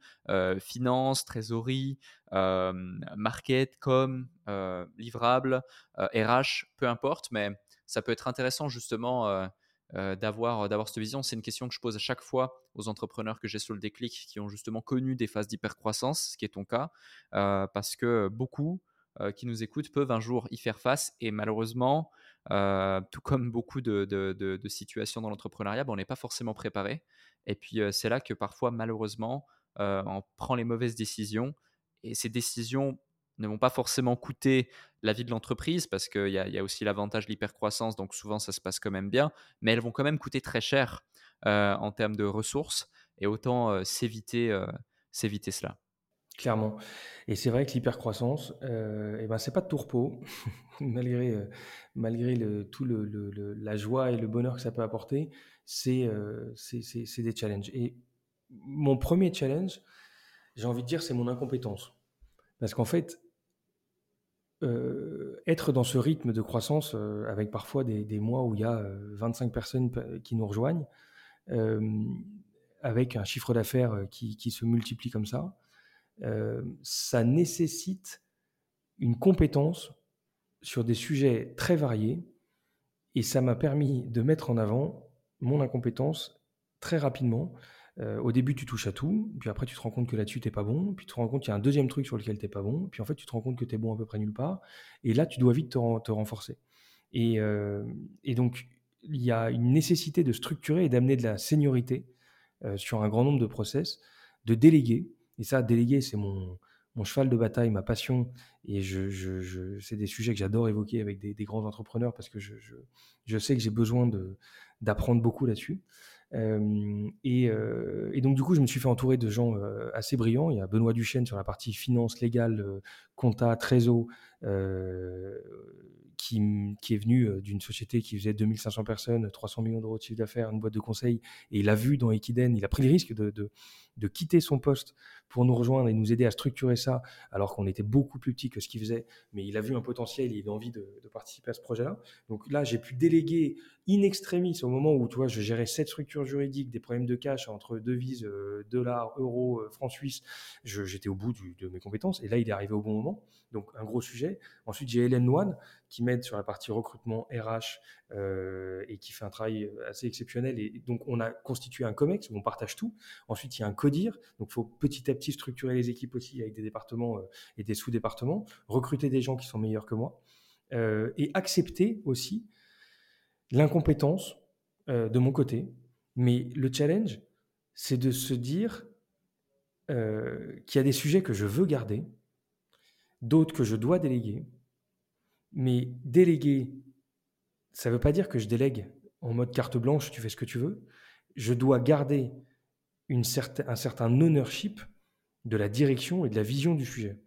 finance, trésorerie, market, com, livrable, RH, peu importe, mais ça peut être intéressant justement d'avoir d'avoir cette vision. C'est une question que je pose à chaque fois aux entrepreneurs que j'ai sur le déclic qui ont justement connu des phases d'hypercroissance, ce qui est ton cas, parce que beaucoup euh, qui nous écoutent peuvent un jour y faire face. Et malheureusement, euh, tout comme beaucoup de, situations dans l'entrepreneuriat, ben, on n'est pas forcément préparé. Et puis euh, c'est là que parfois, malheureusement, on prend les mauvaises décisions. Et ces décisions ne vont pas forcément coûter la vie de l'entreprise parce qu'il y, a aussi l'avantage de l'hypercroissance, donc souvent ça se passe quand même bien, mais elles vont quand même coûter très cher en termes de ressources et autant s'éviter s'éviter cela. Clairement. Et c'est vrai que l'hypercroissance, euh, eh ben, c'est pas de tout malgré, euh, malgré tout le, la joie et le bonheur que ça peut apporter, euh, c'est c'est des challenges. Et mon premier challenge, j'ai envie de dire, c'est mon incompétence. Parce qu'en fait, euh, être dans ce rythme de croissance, avec parfois des, mois où il y a 25 personnes qui nous rejoignent, avec un chiffre d'affaires qui, qui se multiplie comme ça, euh, ça nécessite une compétence sur des sujets très variés et ça m'a permis de mettre en avant mon incompétence très rapidement. Euh, au début, tu touches à tout, puis après, tu te rends compte que là-dessus, tu n'es pas bon, puis tu te rends compte qu'il y a un deuxième truc sur lequel tu n'es pas bon, puis en fait, tu te rends compte que tu bon à peu près nulle part, et là, tu dois vite te, renforcer. Et, euh, et, donc, il y a une nécessité de structurer et d'amener de la seniorité sur un grand nombre de process, de déléguer, et ça, déléguer, c'est mon, cheval de bataille, ma passion. Et je, c'est des sujets que j'adore évoquer avec des, grands entrepreneurs parce que je, sais que j'ai besoin d'apprendre beaucoup là-dessus. Et, donc, du coup, je me suis fait entourer de gens assez brillants. Il y a Benoît Duchesne sur la partie finance, légale, compta, trésor, qui, qui, est venu d'une société qui faisait 2500 personnes, 300 millions d'euros de chiffre d'affaires, une boîte de conseil. Et il a vu dans Equiden, il a pris le risque de, quitter son poste pour nous rejoindre et nous aider à structurer ça, alors qu'on était beaucoup plus petit que ce qu'il faisait, mais il a vu un potentiel, il avait envie de, participer à ce projet-là. Donc là, j'ai pu déléguer in extremis au moment où, tu je gérais cette structure juridique, des problèmes de cash entre devises, euh, dollars, euros, euh, francs suisses. J'étais au bout de mes compétences et là, il est arrivé au bon moment. Donc, un gros sujet. Ensuite, j'ai Hélène Noine qui m'aide sur la partie recrutement RH euh, et qui fait un travail assez exceptionnel. Et donc, on a constitué un COMEX où on partage tout. Ensuite, il y a un CODIR. Donc, il faut petit à petit structurer les équipes aussi avec des départements et des sous-départements, recruter des gens qui sont meilleurs que moi et accepter aussi l'incompétence euh, de mon côté. Mais le challenge, c'est de se dire euh, qu'il y a des sujets que je veux garder, d'autres que je dois déléguer. Mais déléguer, ça ne veut pas dire que je délègue en mode carte blanche, tu fais ce que tu veux. Je dois garder une un certain ownership de la direction et de la vision du sujet.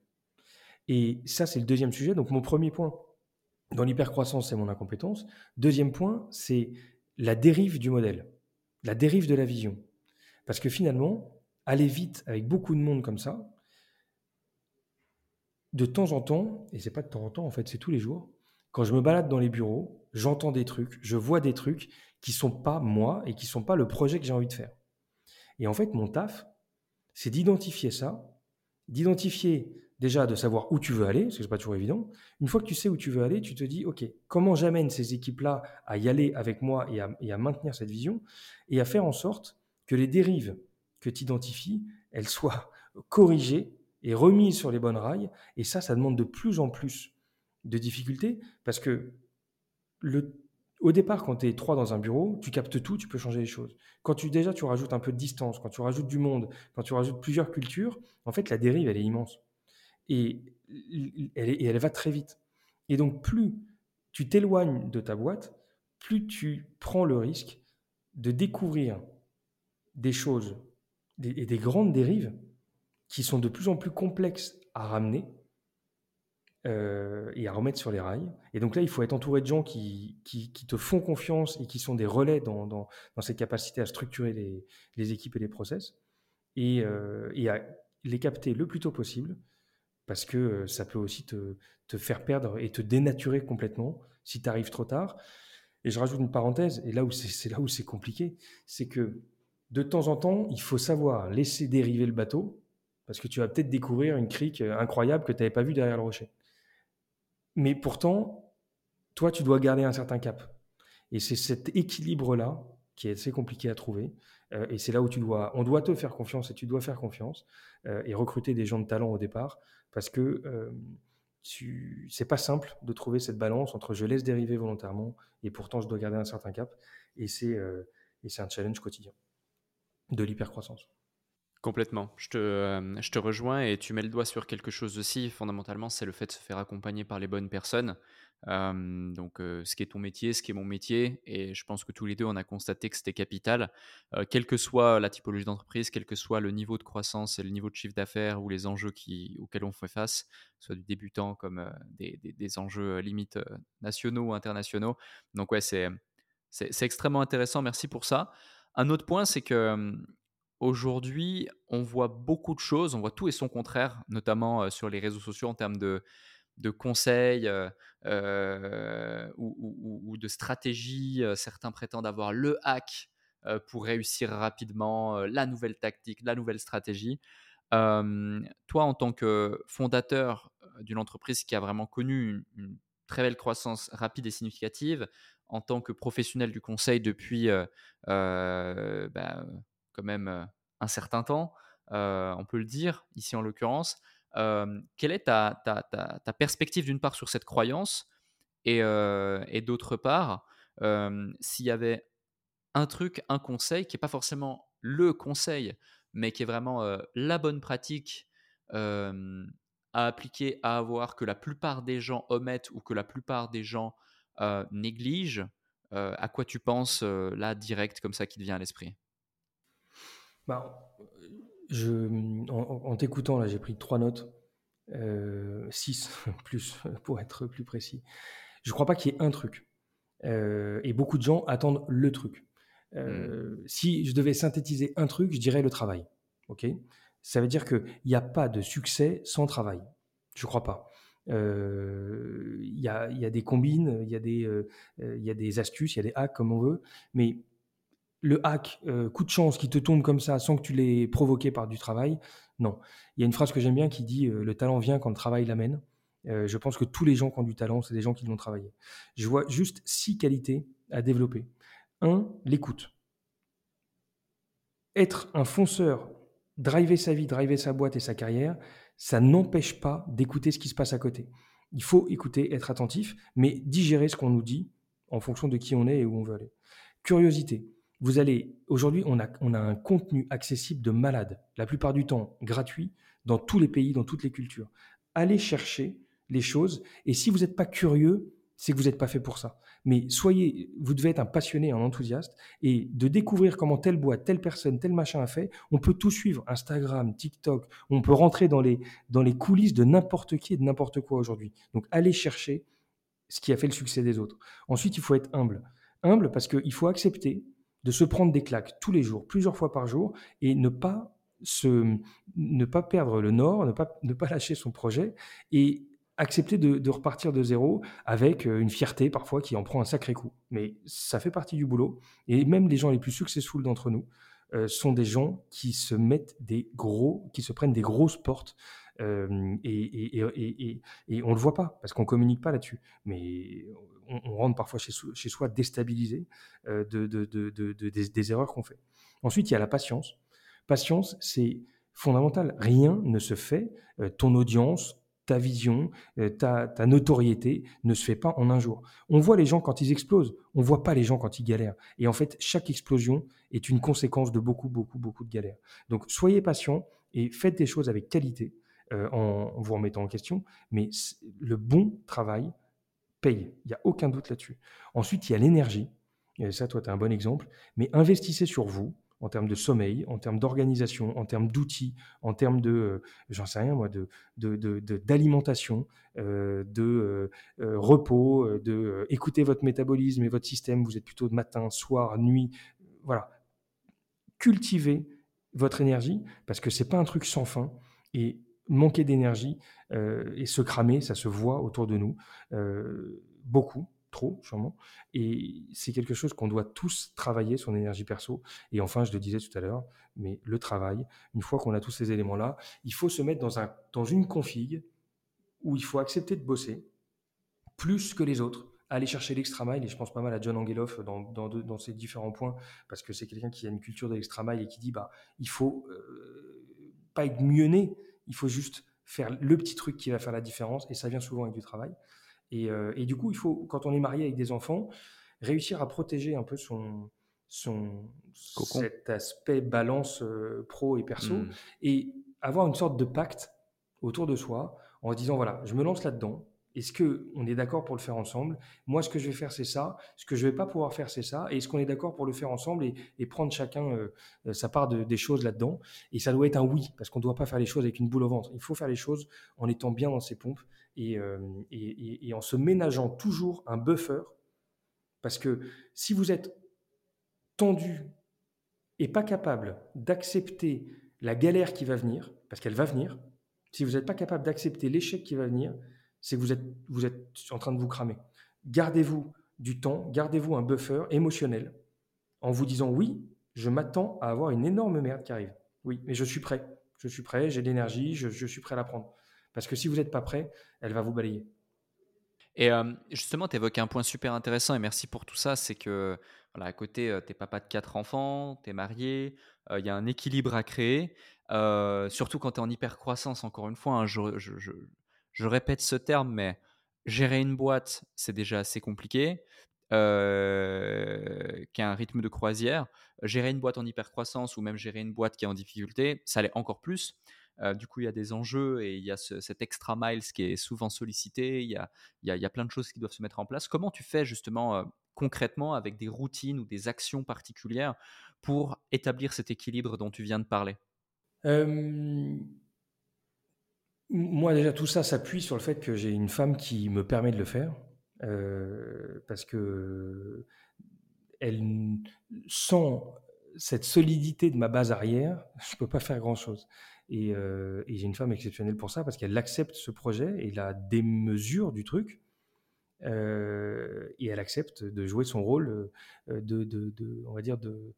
Et ça, c'est le deuxième sujet. Donc, mon premier point, dans l'hypercroissance, c'est mon incompétence. Deuxième point, c'est la dérive du modèle, la dérive de la vision. Parce que finalement, aller vite avec beaucoup de monde comme ça, de temps en temps, et c'est pas de temps en temps, en fait, c'est tous les jours, quand je me balade dans les bureaux, j'entends des trucs, je vois des trucs qui sont pas moi et qui sont pas le projet que j'ai envie de faire. Et en fait, mon taf, c'est d'identifier ça, d'identifier déjà de savoir où tu veux aller, parce que c'est pas toujours évident. Une fois que tu sais où tu veux aller, tu te dis, OK, comment j'amène ces équipes-là à y aller avec moi et à, maintenir cette vision et à faire en sorte que les dérives que tu identifies, elles soient corrigées et remises sur les bonnes rails. Et ça, ça demande de plus en plus de difficultés parce que le, au départ, quand tu es trois dans un bureau, tu captes tout, tu peux changer les choses. Quand tu déjà tu rajoutes un peu de distance, quand tu rajoutes du monde, quand tu rajoutes plusieurs cultures, en fait, la dérive, elle est immense et elle, va très vite. Et donc, plus tu t'éloignes de ta boîte, plus tu prends le risque de découvrir des choses et des grandes dérives qui sont de plus en plus complexes à ramener euh, et à remettre sur les rails. Et donc là, il faut être entouré de gens qui, qui, te font confiance et qui sont des relais dans, dans, cette capacité à structurer les, les, équipes et les process et, euh, et à les capter le plus tôt possible parce que ça peut aussi te, te faire perdre et te dénaturer complètement si tu arrives trop tard. Et je rajoute une parenthèse, et là où c'est là où c'est compliqué, c'est que de temps en temps, il faut savoir laisser dériver le bateau, parce que tu vas peut-être découvrir une crique incroyable que tu n'avais pas vue derrière le rocher. Mais pourtant, toi, tu dois garder un certain cap. Et c'est cet équilibre-là qui est assez compliqué à trouver. et c'est là où tu dois, on doit te faire confiance et tu dois faire confiance et recruter des gens de talent au départ parce que euh, c'est pas simple de trouver cette balance entre je laisse dériver volontairement et pourtant je dois garder un certain cap. Et c'est euh, un challenge quotidien de l'hypercroissance. Complètement. Je te, euh, je te rejoins et tu mets le doigt sur quelque chose aussi. Fondamentalement, c'est le fait de se faire accompagner par les bonnes personnes donc, ce qui est ton métier, ce qui est mon métier, et je pense que tous les deux, on a constaté que c'était capital, quelle que soit la typologie d'entreprise, quel que soit le niveau de croissance et le niveau de chiffre d'affaires ou les enjeux qui, auxquels on fait face, soit du débutant comme des, des, enjeux limites nationaux ou internationaux. Donc, ouais, c'est, extrêmement intéressant. Merci pour ça. Un autre point, c'est que aujourd'hui, on voit beaucoup de choses, on voit tout et son contraire, notamment sur les réseaux sociaux en termes de conseils ou, de stratégies. Certains prétendent avoir le hack pour réussir rapidement, la nouvelle tactique, la nouvelle stratégie. toi, en tant que fondateur d'une entreprise qui a vraiment connu une, très belle croissance rapide et significative, en tant que professionnel du conseil depuis bah, même un certain temps, on peut le dire, ici en l'occurrence, quelle est ta, perspective d'une part sur cette croyance et, d'autre part, s'il y avait un truc, un conseil qui n'est pas forcément le conseil, mais qui est vraiment la bonne pratique à appliquer, à avoir, que la plupart des gens omettent ou que la plupart des gens négligent à quoi tu penses là, direct, comme ça, qui te vient à l'esprit? Bah, je, en, t'écoutant, là, j'ai pris trois notes, six plus, pour être plus précis. Je ne crois pas qu'il y ait un truc. et beaucoup de gens attendent le truc. Mmh. Si je devais synthétiser un truc, je dirais le travail. Ok? Ça veut dire qu'il n'y a pas de succès sans travail. Je ne crois pas. Il y, a, y, a, des combines, il y, a des, y a des astuces, il y a des hacks comme on veut, mais le hack, coup de chance qui te tombe comme ça sans que tu l'aies provoqué par du travail, non. Il y a une phrase que j'aime bien qui dit Le talent vient quand le travail l'amène. je pense que tous les gens qui ont du talent, c'est des gens qui l'ont travaillé. Je vois juste six qualités à développer. Un, l'écoute. Être un fonceur, driver sa vie, driver sa boîte et sa carrière, ça n'empêche pas d'écouter ce qui se passe à côté. Il faut écouter, être attentif, mais digérer ce qu'on nous dit en fonction de qui on est et où on veut aller. Curiosité. Vous allez, aujourd'hui, on a, un contenu accessible de malade, la plupart du temps gratuit, dans tous les pays, dans toutes les cultures. Allez chercher les choses, et si vous n'êtes pas curieux, c'est que vous n'êtes pas fait pour ça. Mais soyez, vous devez être un passionné, un enthousiaste, et de découvrir comment telle boîte, telle personne, tel machin a fait. On peut tout suivre, Instagram, TikTok. On peut rentrer dans les, dans les coulisses de n'importe qui et de n'importe quoi aujourd'hui. Donc allez chercher ce qui a fait le succès des autres. Ensuite, il faut être humble. Humble parce qu'il faut accepter de se prendre des claques tous les jours, plusieurs fois par jour, et ne pas se, ne pas perdre le nord, ne pas, ne pas lâcher son projet, et accepter de, repartir de zéro avec euh, une fierté parfois qui en prend un sacré coup. Mais ça fait partie du boulot. Et même les gens les plus successful d'entre nous euh, sont des gens qui se mettent des gros, qui se prennent des grosses portes. Euh, et, et, et, on le voit pas parce qu'on communique pas là-dessus. Mais on, rentre parfois chez, soi déstabilisé de, de, de, des, erreurs qu'on fait. Ensuite, il y a la patience. Patience, c'est fondamental. Rien ne se fait. ton audience, ta vision, euh, ta, notoriété ne se fait pas en un jour. On voit les gens quand ils explosent, on voit pas les gens quand ils galèrent. Et en fait, chaque explosion est une conséquence de beaucoup, beaucoup, beaucoup de galères. Donc, soyez patient et faites des choses avec qualité euh, en, vous remettant en question. Mais le bon travail paye. Il n'y a aucun doute là-dessus. Ensuite, il y a l'énergie. Et ça, toi, tu as un bon exemple. Mais investissez sur vous en termes de sommeil, en termes d'organisation, en termes d'outils, en termes de, euh, j'en sais rien moi, d'alimentation, de, euh, de euh, repos, de écouter votre métabolisme et votre système. Vous êtes plutôt de matin, soir, nuit. Voilà. Cultivez votre énergie parce que c'est pas un truc sans fin et manquer d'énergie et se cramer, ça se voit autour de nous beaucoup trop sûrement. Et c'est quelque chose qu'on doit tous travailler, son énergie perso. Et enfin, je le disais tout à l'heure, mais le travail, une fois qu'on a tous ces éléments-là, il faut se mettre dans, un, dans une config où il faut accepter de bosser plus que les autres, aller chercher l'extra mile, et je pense pas mal à John Angeloff dans, dans, dans ces différents points, parce que c'est quelqu'un qui a une culture de l'extra mile et qui dit, bah, il faut euh, pas être mieux né, il faut juste faire le petit truc qui va faire la différence, et ça vient souvent avec du travail. Euh, et, du coup, il faut, quand on est marié avec des enfants, réussir à protéger un peu son, son cet aspect balance euh, pro et perso hmm. et avoir une sorte de pacte autour de soi en disant voilà, je me lance là-dedans. Est-ce que on est d'accord pour le faire ensemble? Moi, ce que je vais faire, c'est ça. Ce que je vais pas pouvoir faire, c'est ça. Et est-ce qu'on est, d'accord pour le faire ensemble et, prendre chacun euh, sa part de, des choses là-dedans? Et ça doit être un oui, parce qu'on ne doit pas faire les choses avec une boule au ventre. Il faut faire les choses en étant bien dans ses pompes euh, et, en se ménageant toujours un buffer, parce que si vous êtes tendu et pas capable d'accepter la galère qui va venir, parce qu'elle va venir, si vous n'êtes pas capable d'accepter l'échec qui va venir, c'est que vous êtes, vous êtes en train de vous cramer. Gardez-vous du temps, gardez-vous un buffer émotionnel en vous disant oui, je m'attends à avoir une énorme merde qui arrive. Oui, mais je suis prêt. Je suis prêt, j'ai de l'énergie, je, je, suis prêt à la prendre. Parce que si vous n'êtes pas prêt, elle va vous balayer. Et euh, justement, tu évoques un point super intéressant et merci pour tout ça. C'est que, voilà, à côté, euh, tu es papa de quatre enfants, tu es marié, euh, il y a un équilibre à créer. surtout quand tu es en hyper croissance, encore une fois, hein, je, je, répète ce terme, mais gérer une boîte, c'est déjà assez compliqué. Euh, a rythme de croisière. Gérer une boîte en hyper croissance ou même gérer une boîte qui est en difficulté, ça l'est encore plus. Euh, du coup, il y a des enjeux et il y a cet extra miles qui est souvent sollicité. Il y, a, il, y a, plein de choses qui doivent se mettre en place. Comment tu fais justement euh, concrètement avec des routines ou des actions particulières pour établir cet équilibre dont tu viens de parler? Moi, déjà, tout ça s'appuie sur le fait que j'ai une femme qui me permet de le faire. parce que sans cette solidité de ma base arrière, je ne peux pas faire grand-chose. Et, et j'ai une femme exceptionnelle pour ça, parce qu'elle accepte ce projet et la démesure du truc. et elle accepte de jouer son rôle de, on va dire, de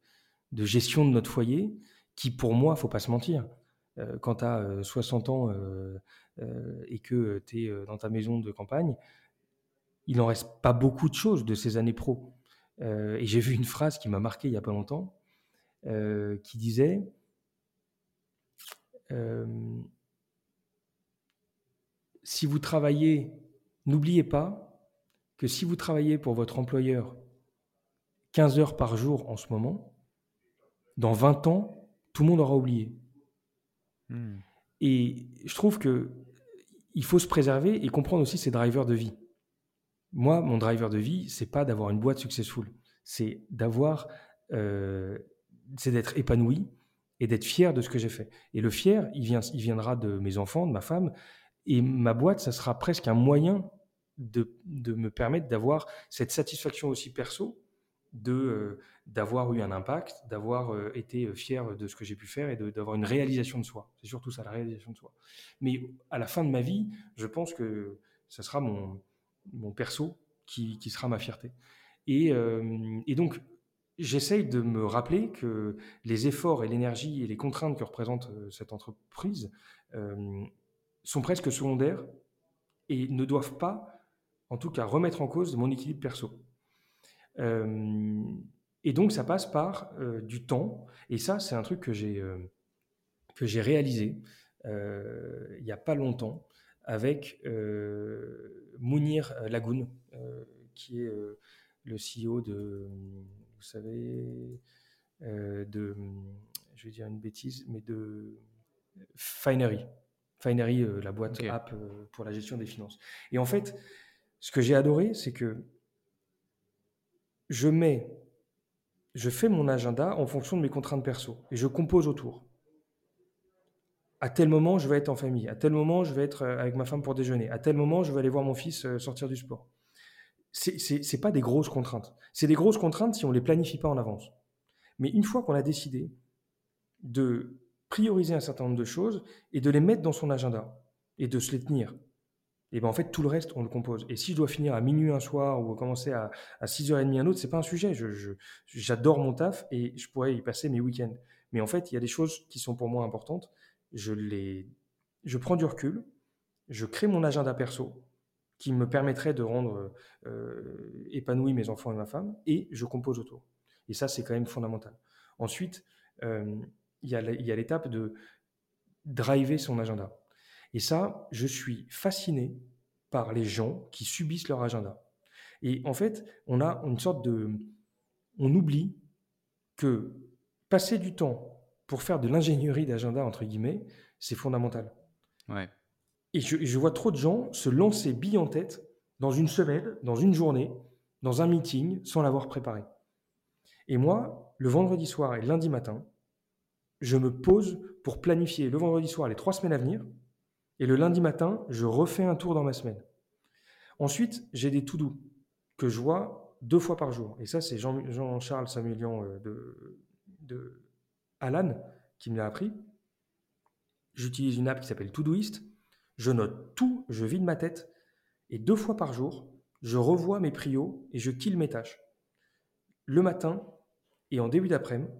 gestion de notre foyer, qui pour moi, faut pas se mentir, quand tu as 60 ans et que tu es dans ta maison de campagne, il n'en reste pas beaucoup de choses de ces années pro. et j'ai vu une phrase qui m'a marqué il n'y a pas longtemps, qui disait Si vous travaillez, n'oubliez pas que si vous travaillez pour votre employeur 15 heures par jour en ce moment, dans 20 ans, tout le monde aura oublié. Hmm. Et je trouve que il faut se préserver et comprendre aussi ses drivers de vie. Moi, mon driver de vie, c'est pas d'avoir une boîte successful, c'est d'avoir, euh, c'est d'être épanoui et d'être fier de ce que j'ai fait. Et le fier, il, vient, il viendra de mes enfants, de ma femme, et ma boîte, ça sera presque un moyen de, de me permettre d'avoir cette satisfaction aussi perso de euh, d'avoir eu un impact, d'avoir euh, été euh, fier de ce que j'ai pu faire et d'avoir une réalisation de soi. C'est surtout ça, la réalisation de soi. Mais à la fin de ma vie, je pense que ce sera mon, mon perso qui, qui sera ma fierté. Et, et donc, j'essaye de me rappeler que les efforts et l'énergie et les contraintes que représente cette entreprise sont presque secondaires et ne doivent pas, en tout cas, remettre en cause mon équilibre perso. Et donc, ça passe par du temps. Et ça, c'est un truc que j'ai que j'ai réalisé il n'y a pas longtemps avec Mounir Lagoun, qui est le CEO de, vous savez, de, je vais dire une bêtise, mais de Finery. Finery, la boîte app pour la gestion des finances. Et en fait, ce que j'ai adoré, c'est que je mets, je fais mon agenda en fonction de mes contraintes perso et je compose autour. À tel moment, je vais être en famille. À tel moment, je vais être euh, avec ma femme pour déjeuner. À tel moment, je vais aller voir mon fils euh, sortir du sport. C'est n'est pas des grosses contraintes. C'est des grosses contraintes si on ne les planifie pas en avance. Mais une fois qu'on a décidé de prioriser un certain nombre de choses et de les mettre dans son agenda et de se les tenir, et ben en fait, tout le reste, on le compose. Et si je dois finir à minuit un soir ou commencer à, à 6h30 un autre, c'est pas un sujet. J'adore mon taf et je pourrais y passer mes week-ends. Mais en fait, il y a des choses qui sont pour moi importantes. Je, les, je prends du recul, je crée mon agenda perso qui me permettrait de rendre euh, épanoui mes enfants et ma femme, et je compose autour. Et ça, c'est quand même fondamental. Ensuite, euh, il y a l'étape de driver son agenda. Et ça, je suis fasciné par les gens qui subissent leur agenda. Et en fait, on a une sorte de... On oublie que passer du temps pour faire de l'ingénierie d'agenda, entre guillemets, c'est fondamental. Ouais. Et je, vois trop de gens se lancer bille en tête dans une semaine, dans une journée, dans un meeting, sans l'avoir préparé. Et moi, le vendredi soir et le lundi matin, je me pose pour planifier le vendredi soir les trois semaines à venir, et le lundi matin, je refais un tour dans ma semaine. Ensuite, j'ai des tout doux que je vois deux fois par jour. Et ça, c'est Jean-Charles Samuelian euh, de, de Alan qui me l'a appris. J'utilise une app qui s'appelle Todoist. Je note tout, je vide ma tête. Et deux fois par jour, je revois mes prios et je kill mes tâches. Le matin et en début d'après-midi.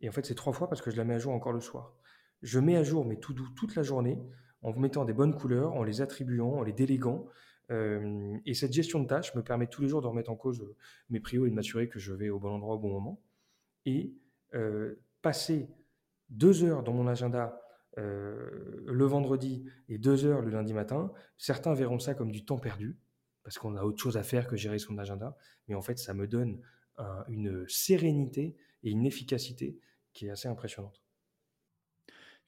Et en fait, c'est trois fois parce que je la mets à jour encore le soir. Je mets à jour mes tout doux toute la journée en vous mettant des bonnes couleurs, en les attribuant, en les déléguant. Euh, et cette gestion de tâches me permet tous les jours de remettre en cause euh, mes prios et de m'assurer que je vais au bon endroit au bon moment. Et euh, passer deux heures dans mon agenda le vendredi et deux heures le lundi matin, certains verront ça comme du temps perdu, parce qu'on a autre chose à faire que gérer son agenda, mais en fait ça me donne une sérénité et une efficacité qui est assez impressionnante.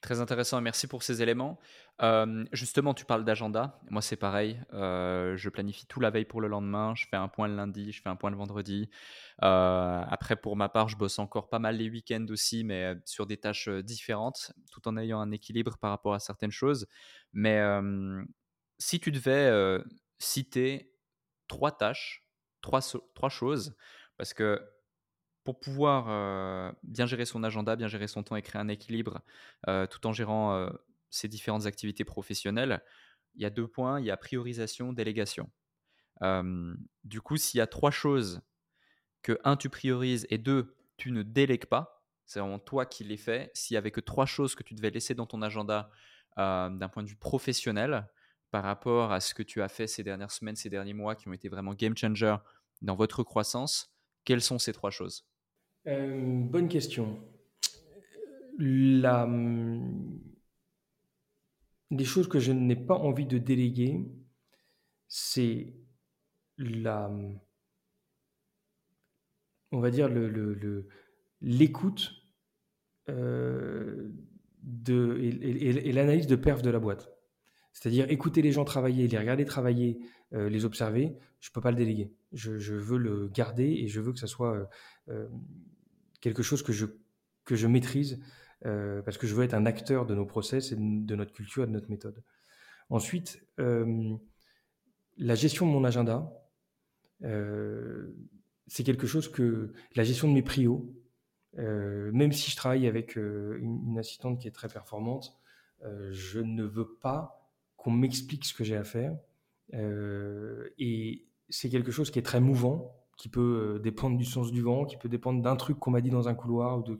Très intéressant, merci pour ces éléments. justement, tu parles d'agenda. Moi, c'est pareil. je planifie tout la veille pour le lendemain. Je fais un point le lundi, je fais un point le vendredi. après, pour ma part, je bosse encore pas mal les week-ends aussi, mais sur des tâches différentes, tout en ayant un équilibre par rapport à certaines choses. Mais si tu devais citer trois tâches, trois, trois choses, parce que pour pouvoir bien gérer son agenda, bien gérer son temps et créer un équilibre tout en gérant ses différentes activités professionnelles, il y a deux points, il y a priorisation, délégation. du coup, s'il y a trois choses que, un, tu priorises et deux, tu ne délègues pas, c'est vraiment toi qui les fais, s'il y avait que trois choses que tu devais laisser dans ton agenda d'un point de vue professionnel par rapport à ce que tu as fait ces dernières semaines, ces derniers mois qui ont été vraiment game changer dans votre croissance, quelles sont ces trois choses? Euh, bonne question. La, hum, les choses que je n'ai pas envie de déléguer, c'est la, hum, on va dire le, l'écoute euh, de, et, l'analyse de perf de la boîte. C'est-à-dire écouter les gens travailler, les regarder travailler, euh, les observer, je ne peux pas le déléguer. Je, veux le garder et je veux que ça soit quelque chose que je, que je maîtrise euh, parce que je veux être un acteur de nos process et de notre culture et de notre méthode. Ensuite, euh, la gestion de mon agenda, euh, c'est quelque chose que la gestion de mes prios, même si je travaille avec une, assistante qui est très performante, je ne veux pas qu'on m'explique ce que j'ai à faire. et c'est quelque chose qui est très mouvant qui peut euh, dépendre du sens du vent, qui peut dépendre d'un truc qu'on m'a dit dans un couloir ou de,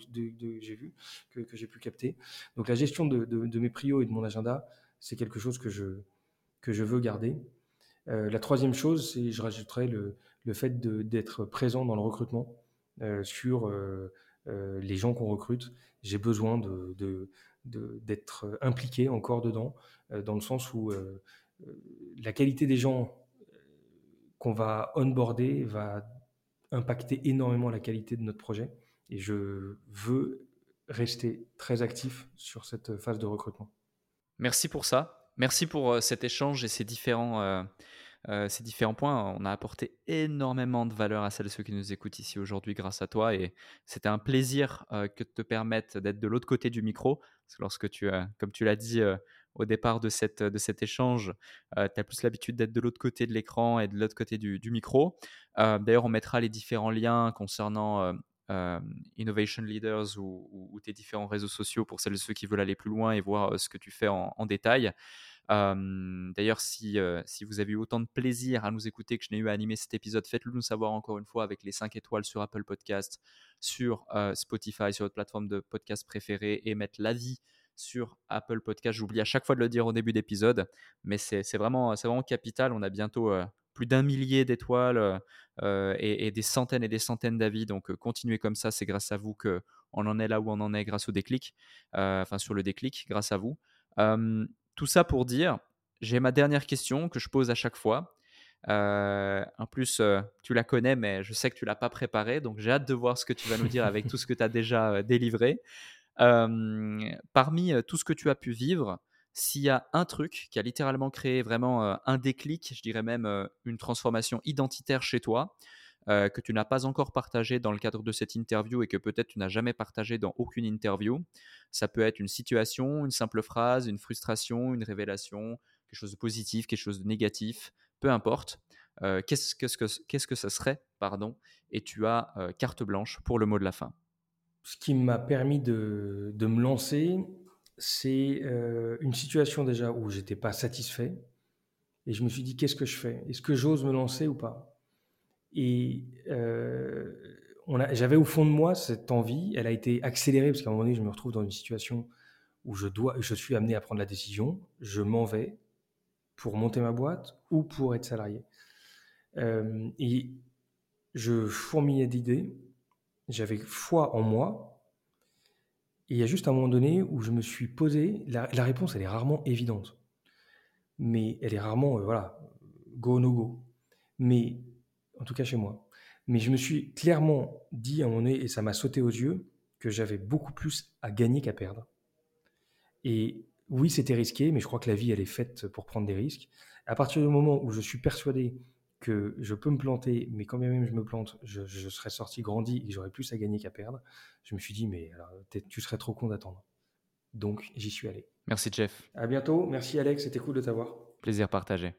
j'ai vu, que, j'ai pu capter. Donc la gestion de, mes prios et de mon agenda, c'est quelque chose que je, que je veux garder. Euh, la troisième chose, c'est, je rajouterais le, le fait d'être présent dans le recrutement euh, sur les gens qu'on recrute. J'ai besoin de, d'être impliqué encore dedans, dans le sens où la qualité des gens qu'on va onboarder va impacter énormément la qualité de notre projet. Et je veux rester très actif sur cette phase de recrutement. Merci pour ça. Merci pour euh, cet échange et ces différents, euh, euh, ces différents points. On a apporté énormément de valeur à celles et ceux qui nous écoutent ici aujourd'hui grâce à toi. Et c'était un plaisir que de te permettre d'être de l'autre côté du micro. Parce que lorsque tu, comme tu l'as dit, au départ de, cette, cet échange. Tu as plus l'habitude d'être de l'autre côté de l'écran et de l'autre côté du, micro. D'ailleurs, on mettra les différents liens concernant Innovation Leaders ou, tes différents réseaux sociaux pour celles et ceux qui veulent aller plus loin et voir ce que tu fais en, détail. D'ailleurs, si, si vous avez eu autant de plaisir à nous écouter que je n'ai eu à animer cet épisode, faites-le nous savoir encore une fois avec les 5 étoiles sur Apple Podcast, sur Spotify, sur votre plateforme de podcast préférée et mettre l'avis sur Apple Podcast. J'oublie à chaque fois de le dire au début d'épisode, mais c'est vraiment, capital. On a bientôt euh, plus d'un millier d'étoiles euh, et, des centaines et des centaines d'avis. Donc, euh, continuez comme ça. C'est grâce à vous qu'on en est là où on en est, grâce au déclic. enfin, sur le déclic, grâce à vous. tout ça pour dire, j'ai ma dernière question que je pose à chaque fois. en plus, tu la connais, mais je sais que tu l'as pas préparée, donc j'ai hâte de voir ce que tu vas nous dire avec tout ce que tu as déjà délivré parmi tout ce que tu as pu vivre, s'il y a un truc qui a littéralement créé vraiment un déclic, je dirais même une transformation identitaire chez toi, que tu n'as pas encore partagé dans le cadre de cette interview et que peut-être tu n'as jamais partagé dans aucune interview, ça peut être une situation, une simple phrase, une frustration, une révélation, quelque chose de positif, quelque chose de négatif, peu importe. qu'est-ce, que, ça serait pardon, Et tu as carte blanche pour le mot de la fin ce qui m'a permis de, me lancer, c'est euh, une situation déjà où j'étais pas satisfait. Et je me suis dit, qu'est-ce que je fais? Est-ce que j'ose me lancer ou pas? Et euh, j'avais au fond de moi cette envie. Elle a été accélérée parce qu'à un moment donné, je me retrouve dans une situation où je, dois, je suis amené à prendre la décision. Je m'en vais pour monter ma boîte ou pour être salarié. Euh, et je fourmillais d'idées j'avais foi en moi. Et il y a juste un moment donné où je me suis posé, la, réponse, elle est rarement évidente. Mais elle est rarement, euh, voilà, go, no go. Mais, en tout cas chez moi. Mais je me suis clairement dit à moment donné, et ça m'a sauté aux yeux, que j'avais beaucoup plus à gagner qu'à perdre. Et oui, c'était risqué, mais je crois que la vie, elle est faite pour prendre des risques. À partir du moment où je suis persuadé que je peux me planter, mais quand bien même je me plante, je, je serais sorti grandi et j'aurais plus à gagner qu'à perdre, je me suis dit, mais alors, tu serais trop con d'attendre. Donc, j'y suis allé. Merci, Jeff. À bientôt. Merci, Alex. C'était cool de t'avoir. Plaisir partagé.